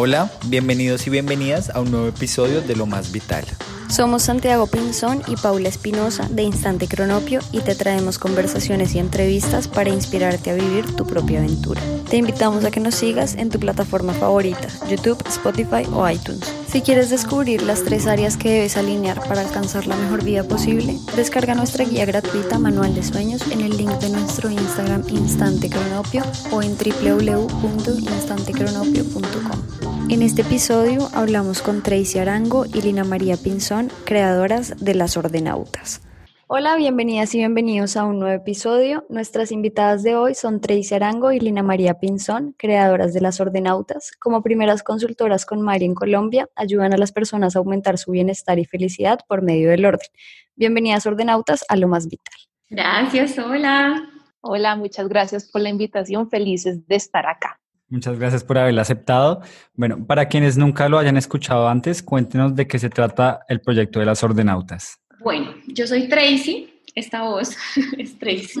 Hola, bienvenidos y bienvenidas a un nuevo episodio de Lo Más Vital. Somos Santiago Pinzón y Paula Espinosa de Instante Cronopio y te traemos conversaciones y entrevistas para inspirarte a vivir tu propia aventura. Te invitamos a que nos sigas en tu plataforma favorita, YouTube, Spotify o iTunes. Si quieres descubrir las tres áreas que debes alinear para alcanzar la mejor vida posible, descarga nuestra guía gratuita Manual de Sueños en el link de nuestro Instagram Instante Cronopio o en www.instantecronopio.com. En este episodio hablamos con Tracy Arango y Lina María Pinzón, creadoras de Las Ordenautas. Hola, bienvenidas y bienvenidos a un nuevo episodio. Nuestras invitadas de hoy son Tracy Arango y Lina María Pinzón, creadoras de Las Ordenautas. Como primeras consultoras con Mari en Colombia, ayudan a las personas a aumentar su bienestar y felicidad por medio del orden. Bienvenidas Ordenautas a lo más vital. Gracias, hola. Hola, muchas gracias por la invitación. Felices de estar acá. Muchas gracias por haberla aceptado. Bueno, para quienes nunca lo hayan escuchado antes, cuéntenos de qué se trata el proyecto de las ordenautas. Bueno, yo soy Tracy, esta voz es Tracy.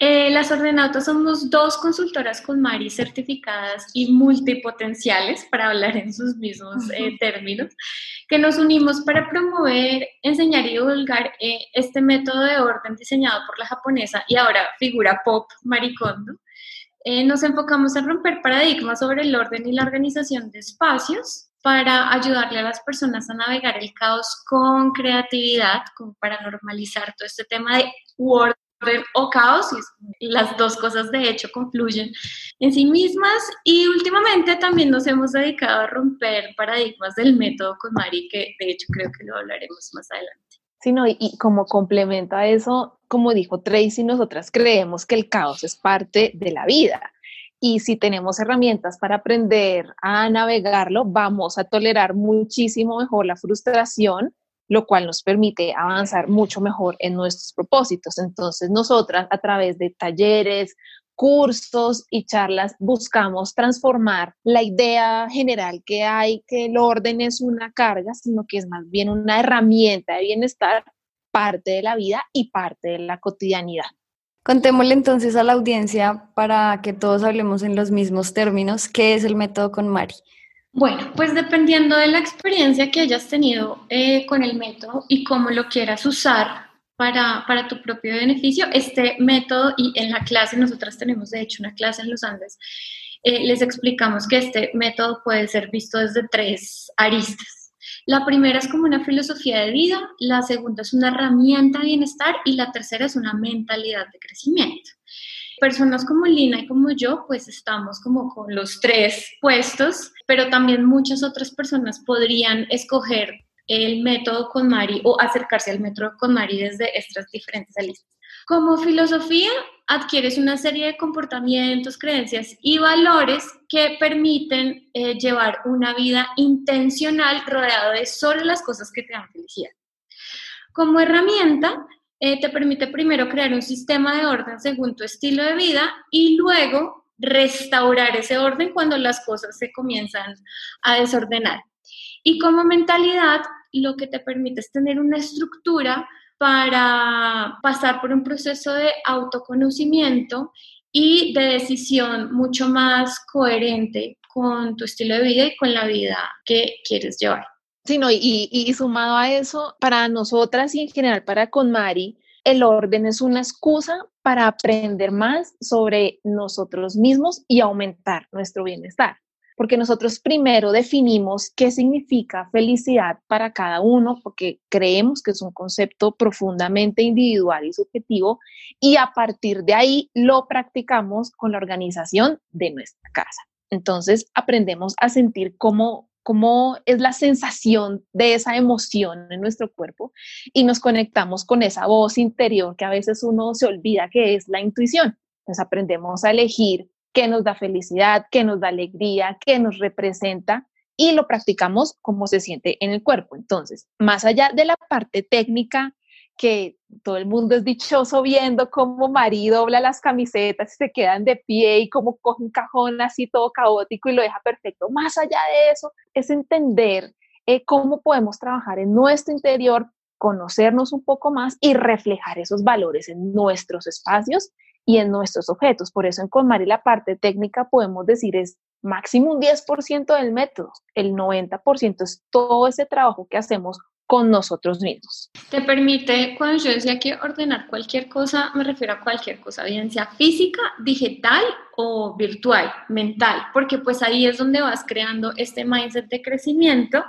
Eh, las ordenautas somos dos consultoras con Mari certificadas y multipotenciales, para hablar en sus mismos eh, términos, que nos unimos para promover, enseñar y divulgar eh, este método de orden diseñado por la japonesa y ahora figura pop Maricondo eh, nos enfocamos en romper paradigmas sobre el orden y la organización de espacios para ayudarle a las personas a navegar el caos con creatividad, como para normalizar todo este tema de orden o caos, y las dos cosas de hecho confluyen en sí mismas. Y últimamente también nos hemos dedicado a romper paradigmas del método con Mari, que de hecho creo que lo hablaremos más adelante. Sí, no, y, como complementa eso, como dijo Tracy, nosotras creemos que el caos es parte de la vida. Y si tenemos herramientas para aprender a navegarlo, vamos a tolerar muchísimo mejor la frustración, lo cual nos permite avanzar mucho mejor en nuestros propósitos. Entonces, nosotras a través de talleres, cursos y charlas buscamos transformar la idea general que hay que el orden es una carga, sino que es más bien una herramienta de bienestar, parte de la vida y parte de la cotidianidad. Contémosle entonces a la audiencia para que todos hablemos en los mismos términos, ¿qué es el método con Mari? Bueno, pues dependiendo de la experiencia que hayas tenido eh, con el método y cómo lo quieras usar, para, para, tu propio beneficio. Este método, y en la clase, nosotras tenemos de hecho una clase en los Andes, eh, les explicamos que este método puede ser visto desde tres aristas. La primera es como una filosofía de vida, la segunda es una herramienta de bienestar y la tercera es una mentalidad de crecimiento. Personas como Lina y como yo, pues estamos como con los tres puestos, pero también muchas otras personas podrían escoger el método con Mari o acercarse al método con Mari desde estas diferentes listas. Como filosofía, adquieres una serie de comportamientos, creencias y valores que permiten eh, llevar una vida intencional rodeado de solo las cosas que te dan felicidad. Como herramienta, eh, te permite primero crear un sistema de orden según tu estilo de vida y luego restaurar ese orden cuando las cosas se comienzan a desordenar. Y como mentalidad, lo que te permite es tener una estructura para pasar por un proceso de autoconocimiento y de decisión mucho más coherente con tu estilo de vida y con la vida que quieres llevar. Sí, no, y, y, sumado a eso, para nosotras y en general para Conmari, el orden es una excusa para aprender más sobre nosotros mismos y aumentar nuestro bienestar porque nosotros primero definimos qué significa felicidad para cada uno, porque creemos que es un concepto profundamente individual y subjetivo, y a partir de ahí lo practicamos con la organización de nuestra casa. Entonces aprendemos a sentir cómo, cómo es la sensación de esa emoción en nuestro cuerpo y nos conectamos con esa voz interior que a veces uno se olvida que es la intuición. Entonces aprendemos a elegir qué nos da felicidad, qué nos da alegría, qué nos representa y lo practicamos como se siente en el cuerpo. Entonces, más allá de la parte técnica, que todo el mundo es dichoso viendo cómo Mari dobla las camisetas y se quedan de pie y cómo coge un cajón así todo caótico y lo deja perfecto. Más allá de eso, es entender eh, cómo podemos trabajar en nuestro interior, conocernos un poco más y reflejar esos valores en nuestros espacios y en nuestros objetos. Por eso en Conmari la parte técnica podemos decir es máximo un 10% del método. El 90% es todo ese trabajo que hacemos con nosotros mismos. Te permite, cuando yo decía que ordenar cualquier cosa, me refiero a cualquier cosa, bien física, digital o virtual, mental, porque pues ahí es donde vas creando este mindset de crecimiento.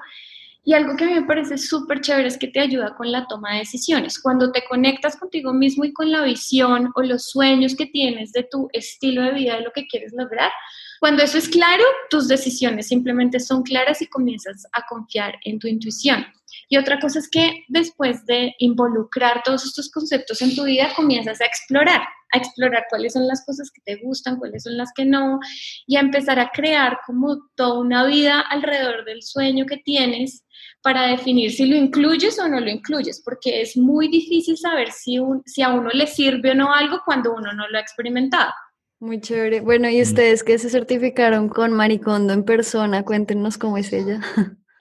Y algo que a mí me parece súper chévere es que te ayuda con la toma de decisiones. Cuando te conectas contigo mismo y con la visión o los sueños que tienes de tu estilo de vida, de lo que quieres lograr, cuando eso es claro, tus decisiones simplemente son claras y comienzas a confiar en tu intuición. Y otra cosa es que después de involucrar todos estos conceptos en tu vida, comienzas a explorar, a explorar cuáles son las cosas que te gustan, cuáles son las que no, y a empezar a crear como toda una vida alrededor del sueño que tienes para definir si lo incluyes o no lo incluyes, porque es muy difícil saber si, si a uno le sirve o no algo cuando uno no lo ha experimentado. Muy chévere. Bueno, y ustedes que se certificaron con Maricondo en persona, cuéntenos cómo es ella.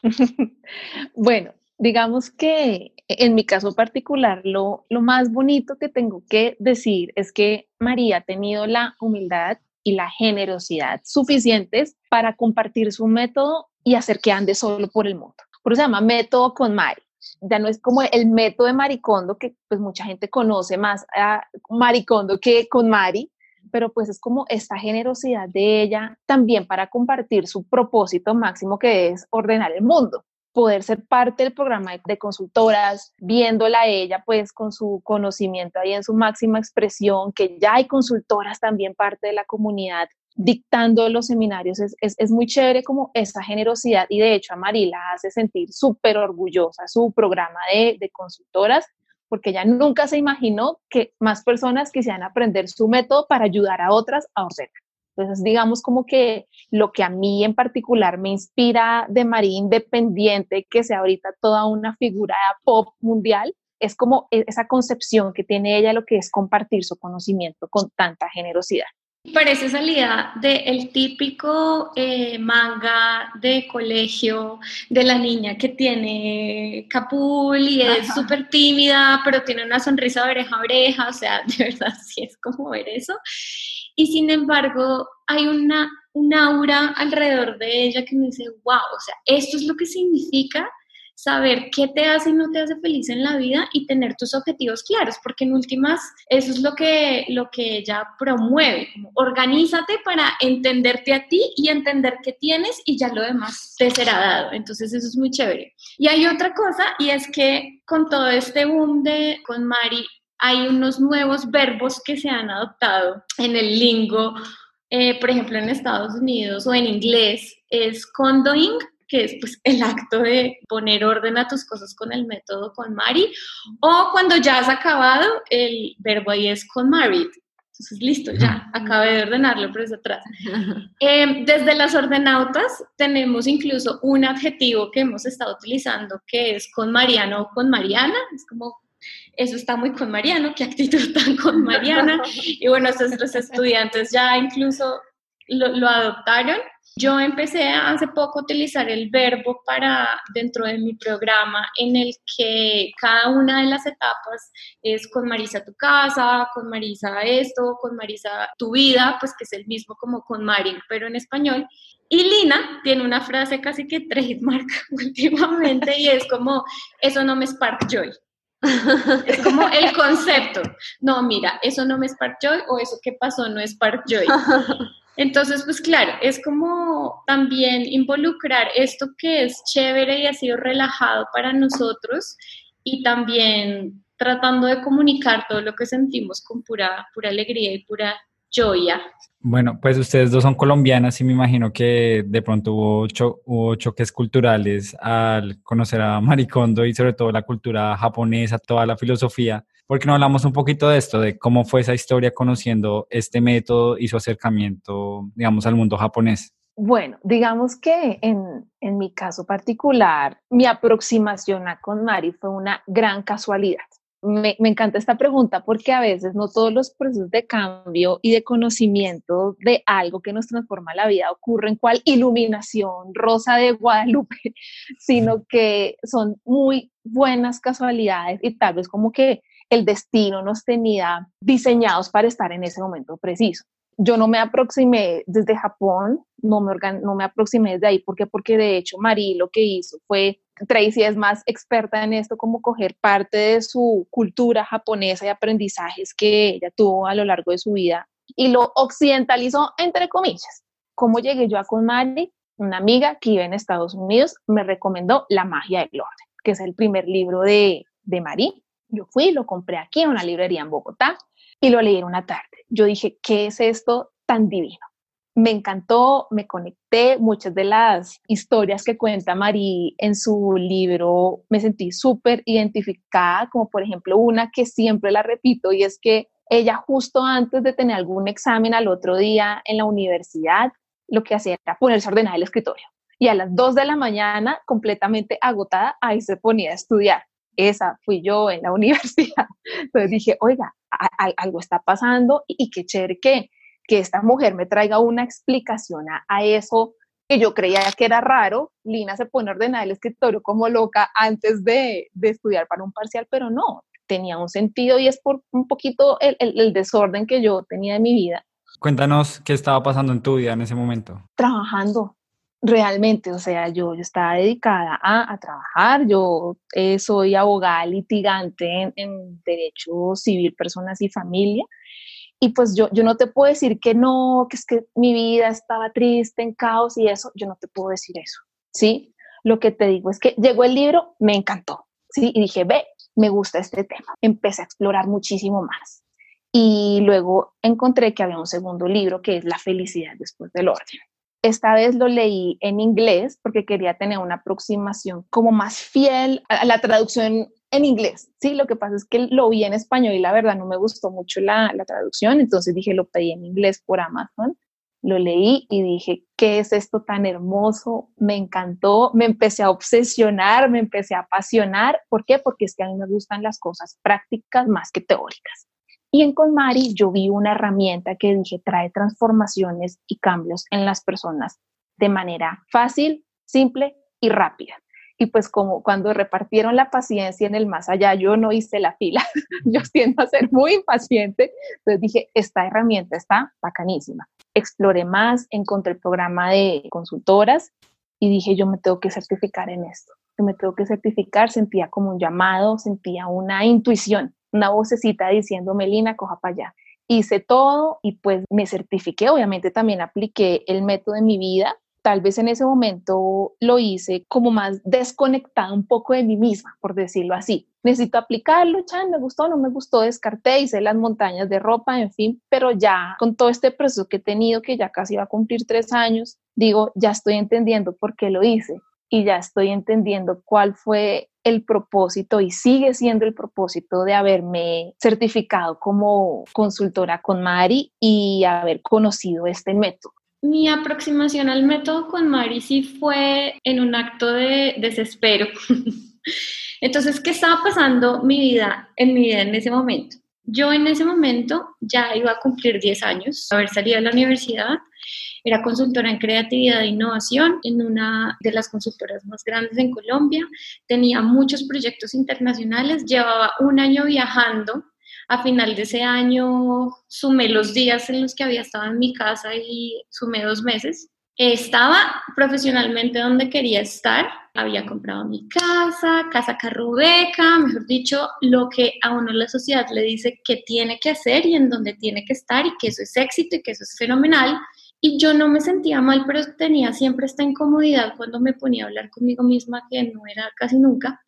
bueno, digamos que en mi caso particular, lo, lo más bonito que tengo que decir es que María ha tenido la humildad y la generosidad suficientes para compartir su método y hacer que ande solo por el mundo. Por eso se llama método con Mari. Ya no es como el método de Maricondo, que pues mucha gente conoce más a Maricondo que con Mari, pero pues es como esta generosidad de ella también para compartir su propósito máximo que es ordenar el mundo poder ser parte del programa de consultoras, viéndola ella pues con su conocimiento ahí en su máxima expresión, que ya hay consultoras también parte de la comunidad dictando los seminarios, es, es, muy chévere como esa generosidad y de hecho a Marila hace sentir súper orgullosa su programa de, de consultoras porque ella nunca se imaginó que más personas quisieran aprender su método para ayudar a otras a ordenar. Entonces, digamos como que lo que a mí en particular me inspira de María Independiente, que sea ahorita toda una figura pop mundial, es como e-, esa concepción que tiene ella lo que es compartir su conocimiento con tanta generosidad. Parece salida del típico eh, manga de colegio de la niña que tiene capul y es súper tímida, pero tiene una sonrisa de oreja a oreja, o sea, de verdad sí es como ver eso. Y sin embargo, hay una, un aura alrededor de ella que me dice, wow, o sea, esto es lo que significa saber qué te hace y no te hace feliz en la vida y tener tus objetivos claros, porque en últimas eso es lo que, lo que ella promueve, organízate para entenderte a ti y entender qué tienes y ya lo demás te será dado. Entonces eso es muy chévere. Y hay otra cosa y es que con todo este boom de con Mari hay unos nuevos verbos que se han adoptado en el lingo, eh, por ejemplo en Estados Unidos o en inglés, es condoing, que es pues, el acto de poner orden a tus cosas con el método con Mari, o cuando ya has acabado, el verbo ahí es con married. Entonces, listo, ya, acabé de ordenarlo, pero es atrás. Eh, desde las ordenautas tenemos incluso un adjetivo que hemos estado utilizando que es con Mariano o con Mariana, es como eso está muy con Mariano, qué actitud tan con Mariana. Y bueno, nuestros estudiantes ya incluso lo, adoptaron. Yo empecé hace poco a utilizar el verbo para dentro de mi programa en el que cada una de las etapas es con Marisa tu casa, con Marisa esto, con Marisa tu vida, pues que es el mismo como con Mari, pero en español. Y Lina tiene una frase casi que trademark últimamente y es como, eso no me spark joy. Es como el concepto. No, mira, eso no me es Park Joy o eso que pasó no es Park Joy. Entonces, pues claro, es como también involucrar esto que es chévere y ha sido relajado para nosotros y también tratando de comunicar todo lo que sentimos con pura, pura alegría y pura joya. Bueno, pues ustedes dos son colombianas y me imagino que de pronto hubo, choques culturales al conocer a Maricondo y sobre todo la cultura japonesa, toda la filosofía. ¿Por qué no hablamos un poquito de esto, de cómo fue esa historia conociendo este método y su acercamiento, digamos, al mundo japonés? Bueno, digamos que en, en mi caso particular, mi aproximación a KonMari fue una gran casualidad me, encanta esta pregunta porque a veces no todos los procesos de cambio y de conocimiento de algo que nos transforma la vida ocurren cual iluminación rosa de Guadalupe, sino que son muy buenas casualidades y tal vez como que el destino nos tenía diseñados para estar en ese momento preciso. Yo no me aproximé desde Japón, no me, no me aproximé desde ahí. ¿Por qué? Porque de hecho Marí lo que hizo fue, Tracy es más experta en esto, como coger parte de su cultura japonesa y aprendizajes que ella tuvo a lo largo de su vida y lo occidentalizó entre comillas. ¿Cómo llegué yo a con Mari? Una amiga que vive en Estados Unidos me recomendó La magia del orden, que es el primer libro de, de Mari. Yo fui, lo compré aquí en una librería en Bogotá y lo leí en una tarde. Yo dije, ¿qué es esto tan divino? Me encantó, me conecté, muchas de las historias que cuenta Mari en su libro me sentí súper identificada, como por ejemplo una que siempre la repito y es que ella justo antes de tener algún examen al otro día en la universidad, lo que hacía era ponerse a ordenar el escritorio. Y a las 2 de la mañana, completamente agotada, ahí se ponía a estudiar. Esa fui yo en la universidad. Entonces dije, oiga, algo está pasando y, qué chévere que, que esta mujer me traiga una explicación a, eso que yo creía que era raro. Lina se pone a ordenar el escritorio como loca antes de, de estudiar para un parcial, pero no, tenía un sentido y es por un poquito el, el, desorden que yo tenía en mi vida. Cuéntanos qué estaba pasando en tu vida en ese momento. Trabajando, realmente, o sea, yo, estaba dedicada a, a trabajar, yo eh, soy abogada litigante en, en, derecho civil, personas y familia, y pues yo, yo no te puedo decir que no, que es que mi vida estaba triste, en caos y eso, yo no te puedo decir eso, ¿sí? Lo que te digo es que llegó el libro, me encantó, ¿sí? Y dije, ve, me gusta este tema. Empecé a explorar muchísimo más. Y luego encontré que había un segundo libro que es La felicidad después del orden. Esta vez lo leí en inglés porque quería tener una aproximación como más fiel a la traducción en inglés. Sí, lo que pasa es que lo vi en español y la verdad no me gustó mucho la, la traducción, entonces dije lo pedí en inglés por Amazon lo leí y dije, ¿qué es esto tan hermoso? Me encantó, me empecé a obsesionar, me empecé a apasionar. ¿Por qué? Porque es que a mí me gustan las cosas prácticas más que teóricas. Y en Conmari yo vi una herramienta que dije trae transformaciones y cambios en las personas de manera fácil, simple y rápida. Y pues como cuando repartieron la paciencia en el más allá, yo no hice la fila, yo tiendo a ser muy impaciente, entonces dije, esta herramienta está bacanísima exploré más, encontré el programa de consultoras y dije, yo me tengo que certificar en esto. Yo me tengo que certificar, sentía como un llamado, sentía una intuición, una vocecita diciendo, Melina, coja para allá. Hice todo y pues me certifiqué, obviamente también apliqué el método en mi vida, tal vez en ese momento lo hice como más desconectada un poco de mí misma, por decirlo así. Necesito aplicarlo, chan, me gustó, no me gustó, descarté, hice las montañas de ropa, en fin, pero ya con todo este proceso que he tenido, que ya casi va a cumplir tres años, digo, ya estoy entendiendo por qué lo hice y ya estoy entendiendo cuál fue el propósito y sigue siendo el propósito de haberme certificado como consultora con Mari y haber conocido este método. Mi aproximación al método con Mari sí fue en un acto de desespero. Entonces, ¿qué estaba pasando mi vida, en mi vida en ese momento? Yo en ese momento ya iba a cumplir 10 años, haber salido de la universidad, era consultora en creatividad e innovación en una de las consultoras más grandes en Colombia, tenía muchos proyectos internacionales, llevaba un año viajando, a final de ese año sumé los días en los que había estado en mi casa y sumé dos meses. Estaba profesionalmente donde quería estar, había comprado mi casa, casa carrubeca, mejor dicho, lo que a uno la sociedad le dice que tiene que hacer y en donde tiene que estar y que eso es éxito y que eso es fenomenal. Y yo no me sentía mal, pero tenía siempre esta incomodidad cuando me ponía a hablar conmigo misma, que no era casi nunca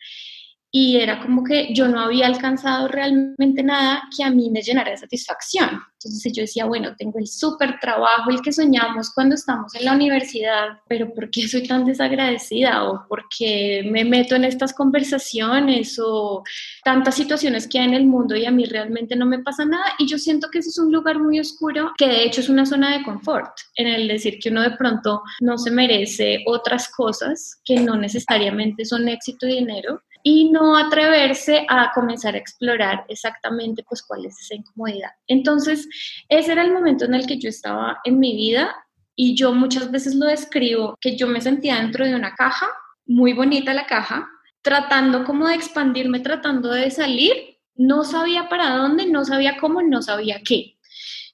y era como que yo no había alcanzado realmente nada que a mí me llenara de satisfacción. Entonces yo decía, bueno, tengo el súper trabajo, el que soñamos cuando estamos en la universidad, pero ¿por qué soy tan desagradecida? ¿O por qué me meto en estas conversaciones? ¿O tantas situaciones que hay en el mundo y a mí realmente no me pasa nada? Y yo siento que ese es un lugar muy oscuro, que de hecho es una zona de confort, en el decir que uno de pronto no se merece otras cosas que no necesariamente son éxito y dinero y no atreverse a comenzar a explorar exactamente pues cuál es esa incomodidad. Entonces, ese era el momento en el que yo estaba en mi vida y yo muchas veces lo describo que yo me sentía dentro de una caja, muy bonita la caja, tratando como de expandirme, tratando de salir, no sabía para dónde, no sabía cómo, no sabía qué.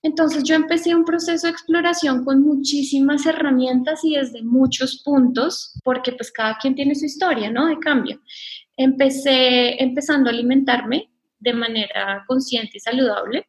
Entonces yo empecé un proceso de exploración con muchísimas herramientas y desde muchos puntos, porque pues cada quien tiene su historia, ¿no? De cambio. Empecé empezando a alimentarme de manera consciente y saludable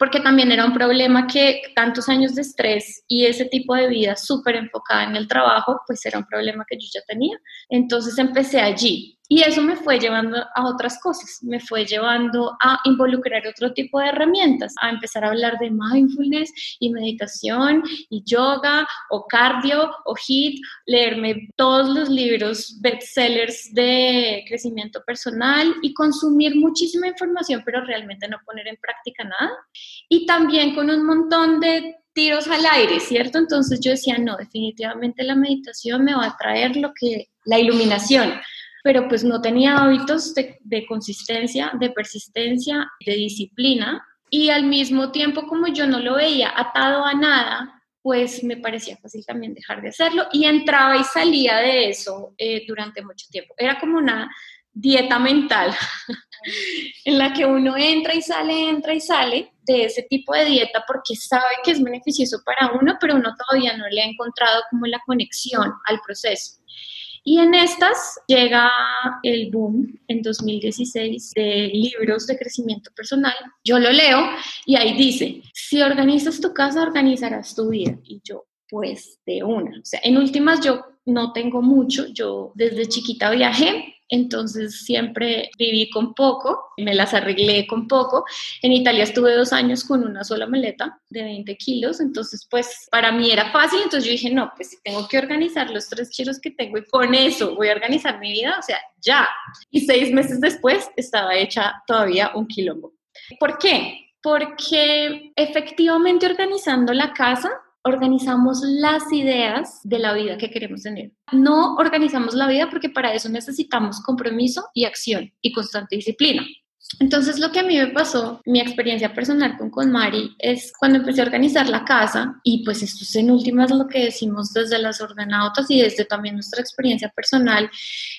porque también era un problema que tantos años de estrés y ese tipo de vida súper enfocada en el trabajo, pues era un problema que yo ya tenía. Entonces empecé allí. Y eso me fue llevando a otras cosas, me fue llevando a involucrar otro tipo de herramientas, a empezar a hablar de mindfulness y meditación y yoga o cardio o HIT, leerme todos los libros bestsellers de crecimiento personal y consumir muchísima información, pero realmente no poner en práctica nada. Y también con un montón de tiros al aire, ¿cierto? Entonces yo decía, no, definitivamente la meditación me va a traer lo que, la iluminación pero pues no tenía hábitos de, consistencia, de persistencia, de disciplina y al mismo tiempo como yo no lo veía atado a nada, pues me parecía fácil también dejar de hacerlo y entraba y salía de eso eh, durante mucho tiempo. Era como una dieta mental en la que uno entra y sale, entra y sale de ese tipo de dieta porque sabe que es beneficioso para uno, pero uno todavía no le ha encontrado como la conexión al proceso. Y en estas llega el boom en 2016 de libros de crecimiento personal. Yo lo leo y ahí dice, si organizas tu casa, organizarás tu vida. Y yo, pues de una. O sea, en últimas yo no tengo mucho. Yo desde chiquita viajé, entonces siempre viví con poco, me las arreglé con poco. En Italia estuve dos años con una sola maleta de 20 kilos, entonces pues para mí era fácil, entonces yo dije, no, pues si tengo que organizar los tres kilos que tengo y con eso voy a organizar mi vida, o sea, ya. Y seis meses después estaba hecha todavía un quilombo. ¿Por qué? Porque efectivamente organizando la casa organizamos las ideas de la vida que queremos tener. No organizamos la vida porque para eso necesitamos compromiso y acción y constante disciplina. Entonces lo que a mí me pasó, mi experiencia personal con KonMari es cuando empecé a organizar la casa y pues esto es en últimas lo que decimos desde las ordenautas y desde también nuestra experiencia personal,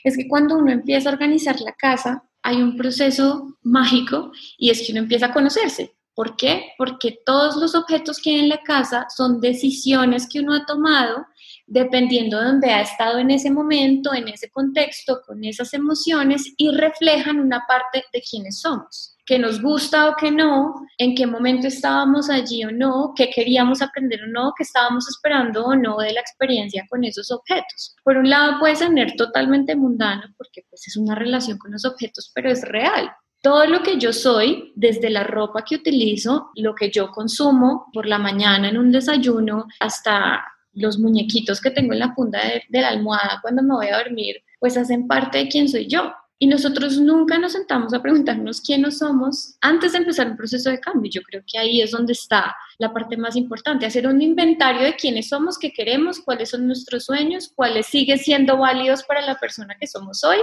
es que cuando uno empieza a organizar la casa hay un proceso mágico y es que uno empieza a conocerse, ¿Por qué? Porque todos los objetos que hay en la casa son decisiones que uno ha tomado dependiendo de dónde ha estado en ese momento, en ese contexto, con esas emociones y reflejan una parte de quiénes somos, que nos gusta o que no, en qué momento estábamos allí o no, qué queríamos aprender o no, qué estábamos esperando o no de la experiencia con esos objetos. Por un lado puede ser totalmente mundano porque pues es una relación con los objetos, pero es real todo lo que yo soy, desde la ropa que utilizo, lo que yo consumo por la mañana en un desayuno, hasta los muñequitos que tengo en la funda de, la almohada cuando me voy a dormir, pues hacen parte de quién soy yo. Y nosotros nunca nos sentamos a preguntarnos quiénes somos antes de empezar un proceso de cambio. Yo creo que ahí es donde está la parte más importante, hacer un inventario de quiénes somos, qué queremos, cuáles son nuestros sueños, cuáles siguen siendo válidos para la persona que somos hoy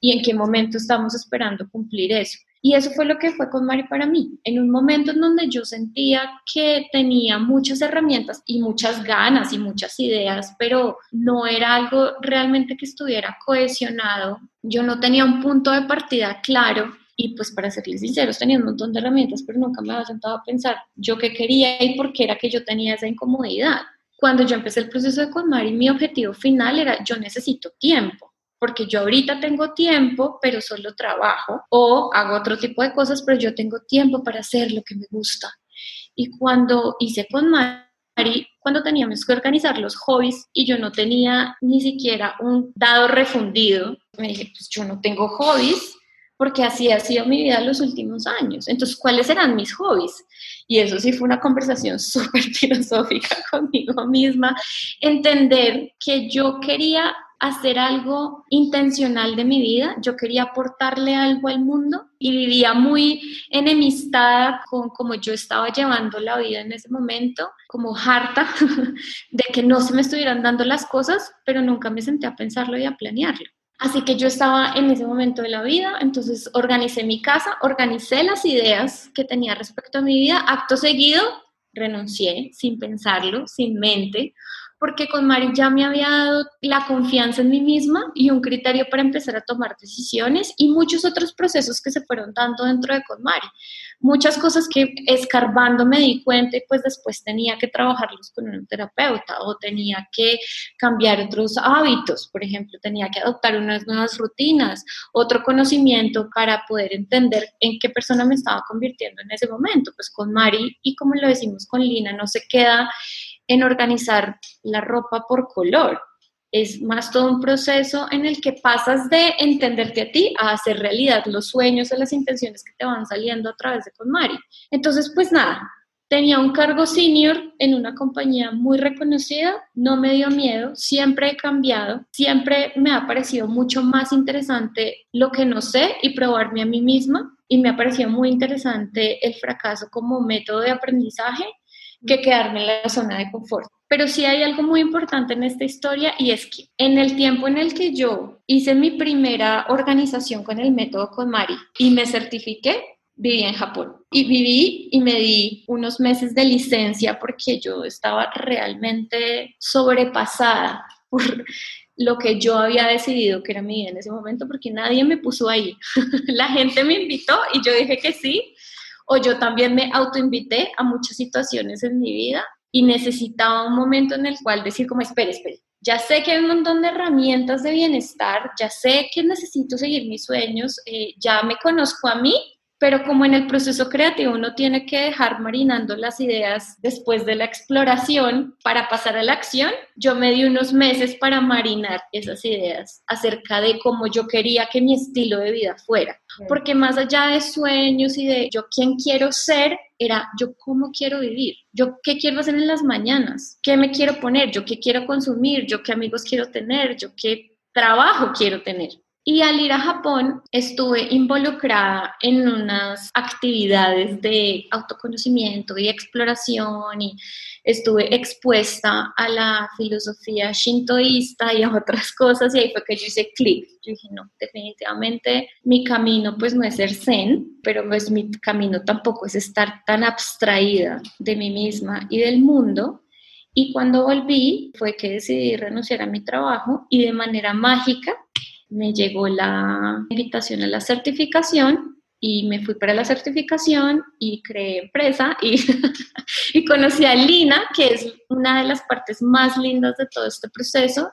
y en qué momento estamos esperando cumplir eso. Y eso fue lo que fue con Mari para mí. En un momento en donde yo sentía que tenía muchas herramientas y muchas ganas y muchas ideas, pero no era algo realmente que estuviera cohesionado. Yo no tenía un punto de partida claro y pues para serles sinceros tenía un montón de herramientas, pero nunca me había sentado a pensar yo qué quería y por qué era que yo tenía esa incomodidad. Cuando yo empecé el proceso de Mari, mi objetivo final era yo necesito tiempo porque yo ahorita tengo tiempo, pero solo trabajo o hago otro tipo de cosas, pero yo tengo tiempo para hacer lo que me gusta. Y cuando hice con Mari, cuando teníamos que organizar los hobbies y yo no tenía ni siquiera un dado refundido, me dije, pues yo no tengo hobbies, porque así ha sido mi vida los últimos años. Entonces, ¿cuáles serán mis hobbies? Y eso sí fue una conversación súper filosófica conmigo misma, entender que yo quería hacer algo intencional de mi vida, yo quería aportarle algo al mundo y vivía muy enemistada con cómo yo estaba llevando la vida en ese momento, como harta de que no se me estuvieran dando las cosas, pero nunca me senté a pensarlo y a planearlo. Así que yo estaba en ese momento de la vida, entonces organicé mi casa, organicé las ideas que tenía respecto a mi vida, acto seguido renuncié sin pensarlo, sin mente, porque con Mari ya me había dado la confianza en mí misma y un criterio para empezar a tomar decisiones y muchos otros procesos que se fueron dando dentro de con Mari. Muchas cosas que escarbando me di cuenta y pues después tenía que trabajarlos con un terapeuta o tenía que cambiar otros hábitos, por ejemplo, tenía que adoptar unas nuevas rutinas, otro conocimiento para poder entender en qué persona me estaba convirtiendo en ese momento. Pues con Mari y como lo decimos con Lina, no se queda en organizar la ropa por color. Es más todo un proceso en el que pasas de entenderte a ti a hacer realidad los sueños o las intenciones que te van saliendo a través de KonMari. Entonces, pues nada, tenía un cargo senior en una compañía muy reconocida, no me dio miedo, siempre he cambiado, siempre me ha parecido mucho más interesante lo que no sé y probarme a mí misma y me ha parecido muy interesante el fracaso como método de aprendizaje que quedarme en la zona de confort. Pero sí hay algo muy importante en esta historia y es que en el tiempo en el que yo hice mi primera organización con el método con Mari y me certifiqué, viví en Japón y viví y me di unos meses de licencia porque yo estaba realmente sobrepasada por lo que yo había decidido que era mi vida en ese momento porque nadie me puso ahí. La gente me invitó y yo dije que sí o yo también me autoinvité a muchas situaciones en mi vida y necesitaba un momento en el cual decir como, espere, espere, ya sé que hay un montón de herramientas de bienestar, ya sé que necesito seguir mis sueños, eh, ya me conozco a mí pero como en el proceso creativo uno tiene que dejar marinando las ideas después de la exploración para pasar a la acción, yo me di unos meses para marinar esas ideas acerca de cómo yo quería que mi estilo de vida fuera. Porque más allá de sueños y de yo quién quiero ser, era yo cómo quiero vivir, yo qué quiero hacer en las mañanas, qué me quiero poner, yo qué quiero consumir, yo qué amigos quiero tener, yo qué trabajo quiero tener. Y al ir a Japón estuve involucrada en unas actividades de autoconocimiento y exploración y estuve expuesta a la filosofía shintoísta y a otras cosas y ahí fue que yo hice clic. Yo dije, no, definitivamente mi camino pues no es ser zen, pero pues mi camino tampoco es estar tan abstraída de mí misma y del mundo. Y cuando volví fue que decidí renunciar a mi trabajo y de manera mágica me llegó la invitación a la certificación y me fui para la certificación y creé empresa y, y conocí a Lina, que es una de las partes más lindas de todo este proceso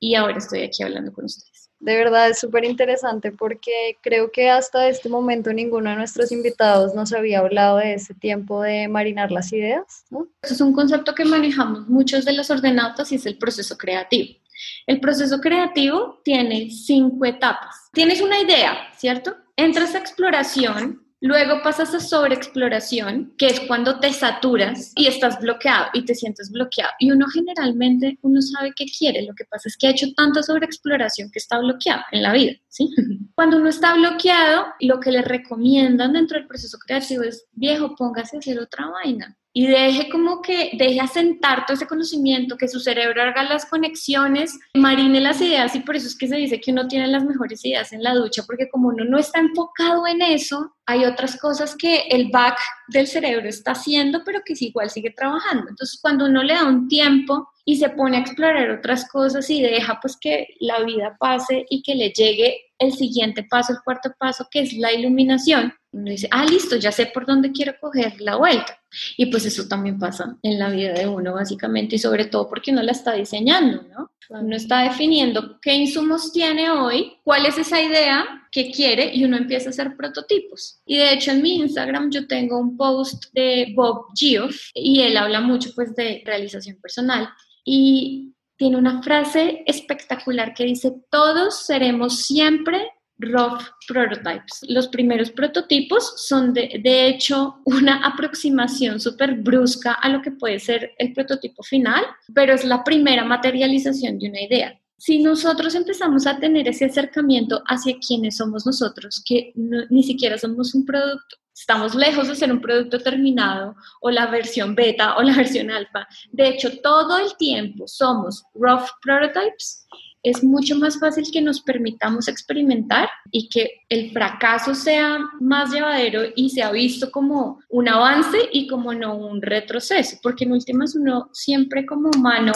y ahora estoy aquí hablando con ustedes. De verdad es súper interesante porque creo que hasta este momento ninguno de nuestros invitados nos había hablado de ese tiempo de marinar las ideas. ¿no? Es un concepto que manejamos muchos de los ordenautas y es el proceso creativo. El proceso creativo tiene cinco etapas. Tienes una idea, ¿cierto? Entras a exploración, Luego pasas a sobreexploración, que es cuando te saturas y estás bloqueado y te sientes bloqueado. Y uno generalmente, uno sabe qué quiere, lo que pasa es que ha hecho tanta sobreexploración que está bloqueado en la vida, ¿sí? Cuando uno está bloqueado, lo que le recomiendan dentro del proceso creativo es, viejo, póngase a hacer otra vaina y deje como que, deje asentar todo ese conocimiento, que su cerebro haga las conexiones, marine las ideas y por eso es que se dice que uno tiene las mejores ideas en la ducha, porque como uno no está enfocado en eso, hay otras cosas que el back del cerebro está haciendo, pero que igual sigue trabajando. Entonces, cuando uno le da un tiempo y se pone a explorar otras cosas y deja pues que la vida pase y que le llegue el siguiente paso, el cuarto paso, que es la iluminación, uno dice, ah, listo, ya sé por dónde quiero coger la vuelta. Y pues eso también pasa en la vida de uno, básicamente, y sobre todo porque uno la está diseñando, ¿no? Uno está definiendo qué insumos tiene hoy, cuál es esa idea que quiere y uno empieza a hacer prototipos. Y de hecho en mi Instagram yo tengo un post de Bob Geoff y él habla mucho pues de realización personal y tiene una frase espectacular que dice, todos seremos siempre rough prototypes. Los primeros prototipos son de, de hecho una aproximación súper brusca a lo que puede ser el prototipo final, pero es la primera materialización de una idea. Si nosotros empezamos a tener ese acercamiento hacia quienes somos nosotros, que ni siquiera somos un producto, estamos lejos de ser un producto terminado o la versión beta o la versión alfa. De hecho, todo el tiempo somos rough prototypes es mucho más fácil que nos permitamos experimentar y que el fracaso sea más llevadero y sea visto como un avance y como no un retroceso, porque en últimas uno siempre como humano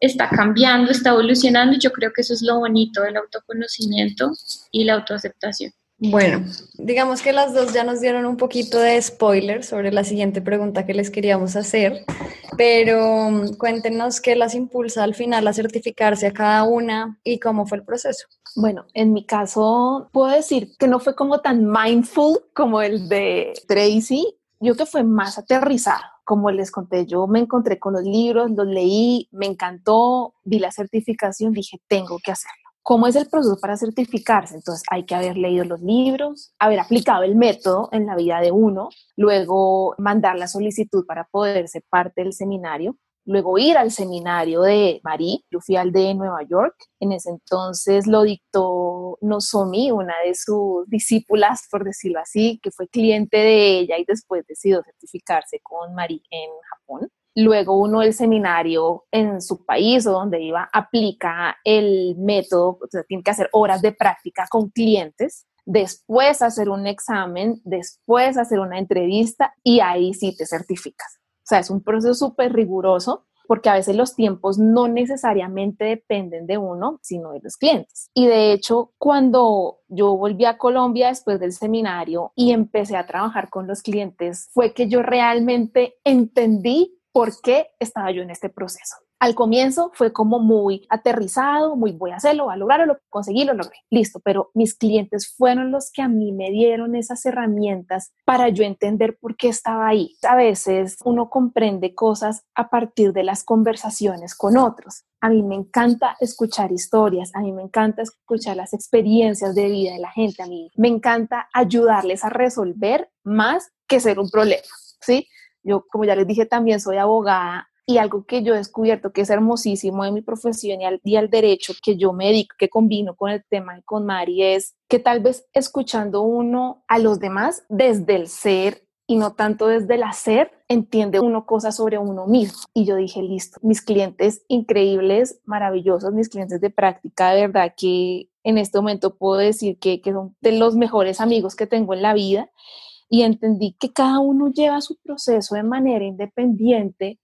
está cambiando, está evolucionando y yo creo que eso es lo bonito del autoconocimiento y la autoaceptación. Bueno, digamos que las dos ya nos dieron un poquito de spoiler sobre la siguiente pregunta que les queríamos hacer, pero mm, cuéntenos qué las impulsa al final a certificarse a cada una y cómo fue el proceso. Bueno, en mi caso puedo decir que no fue como tan mindful como el de Tracy, yo que fue más aterrizado. Como les conté, yo me encontré con los libros, los leí, me encantó, vi la certificación, dije, tengo que hacerlo. ¿Cómo es el proceso para certificarse? Entonces hay que haber leído los libros, haber aplicado el método en la vida de uno, luego mandar la solicitud para poder ser parte del seminario, luego ir al seminario de Marí, yo fui al de Nueva York, en ese entonces lo dictó Nozomi, una de sus discípulas, por decirlo así, que fue cliente de ella y después decidió certificarse con Marí en Japón. Luego uno del seminario en su país o donde iba aplica el método, o sea, tiene que hacer horas de práctica con clientes, después hacer un examen, después hacer una entrevista y ahí sí te certificas. O sea, es un proceso súper riguroso porque a veces los tiempos no necesariamente dependen de uno, sino de los clientes. Y de hecho, cuando yo volví a Colombia después del seminario y empecé a trabajar con los clientes, fue que yo realmente entendí por qué estaba yo en este proceso. Al comienzo fue como muy aterrizado, muy voy a hacerlo, a lograrlo, lo conseguí, lo logré, listo, pero mis clientes fueron los que a mí me dieron esas herramientas para yo entender por qué estaba ahí. A veces uno comprende cosas a partir de las conversaciones con otros. A mí me encanta escuchar historias, a mí me encanta escuchar las experiencias de vida de la gente, a mí me encanta ayudarles a resolver más que ser un problema, ¿sí? Yo, como ya les dije, también soy abogada y algo que yo he descubierto que es hermosísimo en mi profesión y al, y al derecho que yo me dedico, que combino con el tema de con Mari, es que tal vez escuchando uno a los demás desde el ser y no tanto desde el hacer, entiende uno cosas sobre uno mismo. Y yo dije, listo, mis clientes increíbles, maravillosos, mis clientes de práctica, de verdad que en este momento puedo decir que, que son de los mejores amigos que tengo en la vida y entendí que cada uno lleva su proceso de manera independiente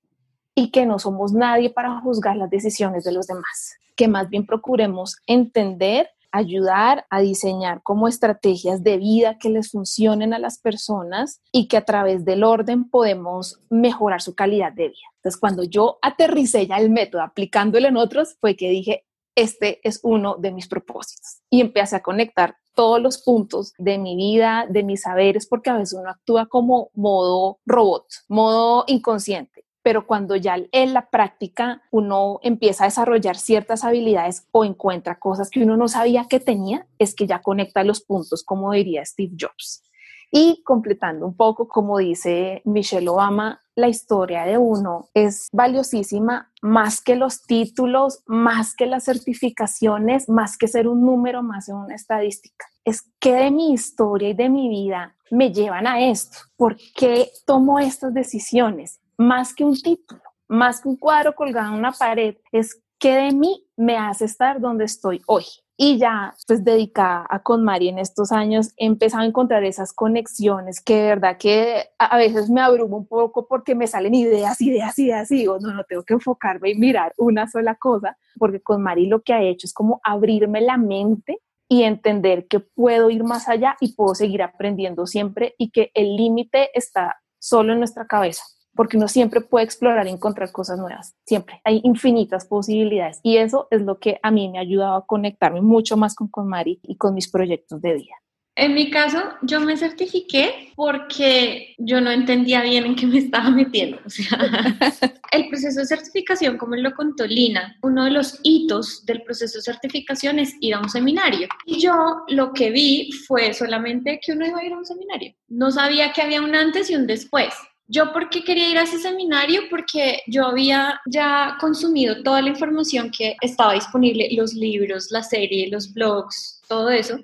y que no somos nadie para juzgar las decisiones de los demás, que más bien procuremos entender, ayudar a diseñar como estrategias de vida que les funcionen a las personas y que a través del orden podemos mejorar su calidad de vida. Entonces, cuando yo aterricé ya el método aplicándolo en otros, fue que dije, este es uno de mis propósitos. Y empecé a conectar todos los puntos de mi vida, de mis saberes, porque a veces uno actúa como modo robot, modo inconsciente. Pero cuando ya en la práctica uno empieza a desarrollar ciertas habilidades o encuentra cosas que uno no sabía que tenía, es que ya conecta los puntos, como diría Steve Jobs. Y completando un poco, como dice Michelle Obama, la historia de uno es valiosísima más que los títulos, más que las certificaciones, más que ser un número, más que una estadística. Es que de mi historia y de mi vida me llevan a esto. ¿Por qué tomo estas decisiones? Más que un título, más que un cuadro colgado en una pared, es que de mí me hace estar donde estoy hoy y ya pues dedicada a con Mari en estos años he empezado a encontrar esas conexiones que de verdad que a, veces me abrumo un poco porque me salen ideas, ideas, ideas y digo, no, no tengo que enfocarme y mirar una sola cosa porque con Mari lo que ha hecho es como abrirme la mente y entender que puedo ir más allá y puedo seguir aprendiendo siempre y que el límite está solo en nuestra cabeza porque uno siempre puede explorar y encontrar cosas nuevas, siempre. Hay infinitas posibilidades y eso es lo que a mí me ha ayudado a conectarme mucho más con, con Mari y con mis proyectos de vida. En mi caso, yo me certifiqué porque yo no entendía bien en qué me estaba metiendo. O sea, el proceso de certificación, como lo contó Lina, uno de los hitos del proceso de certificación es ir a un seminario. Y yo lo que vi fue solamente que uno iba a ir a un seminario. No sabía que había un antes y un después. Yo, ¿por qué quería ir a ese seminario? Porque yo había ya consumido toda la información que estaba disponible, los libros, la serie, los blogs, todo eso.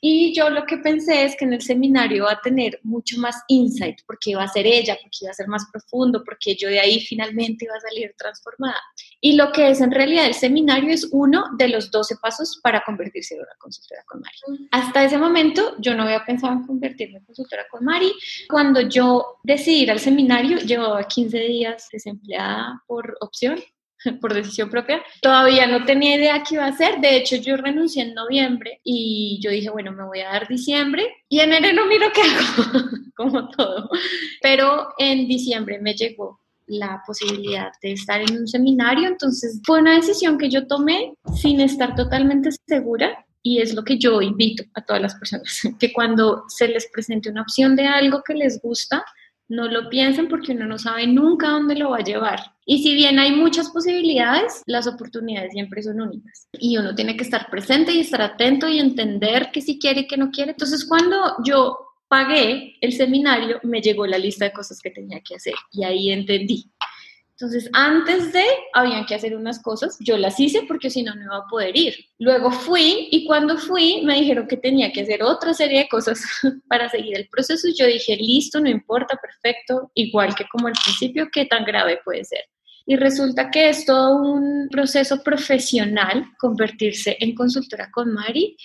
Y yo lo que pensé es que en el seminario va a tener mucho más insight, porque iba a ser ella, porque iba a ser más profundo, porque yo de ahí finalmente iba a salir transformada. Y lo que es en realidad el seminario es uno de los 12 pasos para convertirse en una consultora con Mari. Hasta ese momento yo no había pensado en convertirme en consultora con Mari. Cuando yo decidí ir al seminario, llevaba 15 días desempleada por opción por decisión propia. Todavía no tenía idea qué iba a hacer. De hecho, yo renuncié en noviembre y yo dije, bueno, me voy a dar diciembre y en enero miro qué hago, como todo. Pero en diciembre me llegó la posibilidad de estar en un seminario, entonces fue una decisión que yo tomé sin estar totalmente segura y es lo que yo invito a todas las personas, que cuando se les presente una opción de algo que les gusta, no lo piensen porque uno no sabe nunca dónde lo va a llevar. Y si bien hay muchas posibilidades, las oportunidades siempre son únicas. Y uno tiene que estar presente y estar atento y entender que si quiere y que no quiere. Entonces, cuando yo pagué el seminario, me llegó la lista de cosas que tenía que hacer y ahí entendí. Entonces, antes de, habían que hacer unas cosas, yo las hice porque si no, no iba a poder ir. Luego fui y cuando fui me dijeron que tenía que hacer otra serie de cosas para seguir el proceso yo dije, listo, no importa, perfecto, igual que como al principio, ¿qué tan grave puede ser? Y resulta que es todo un proceso profesional convertirse en consultora con Mari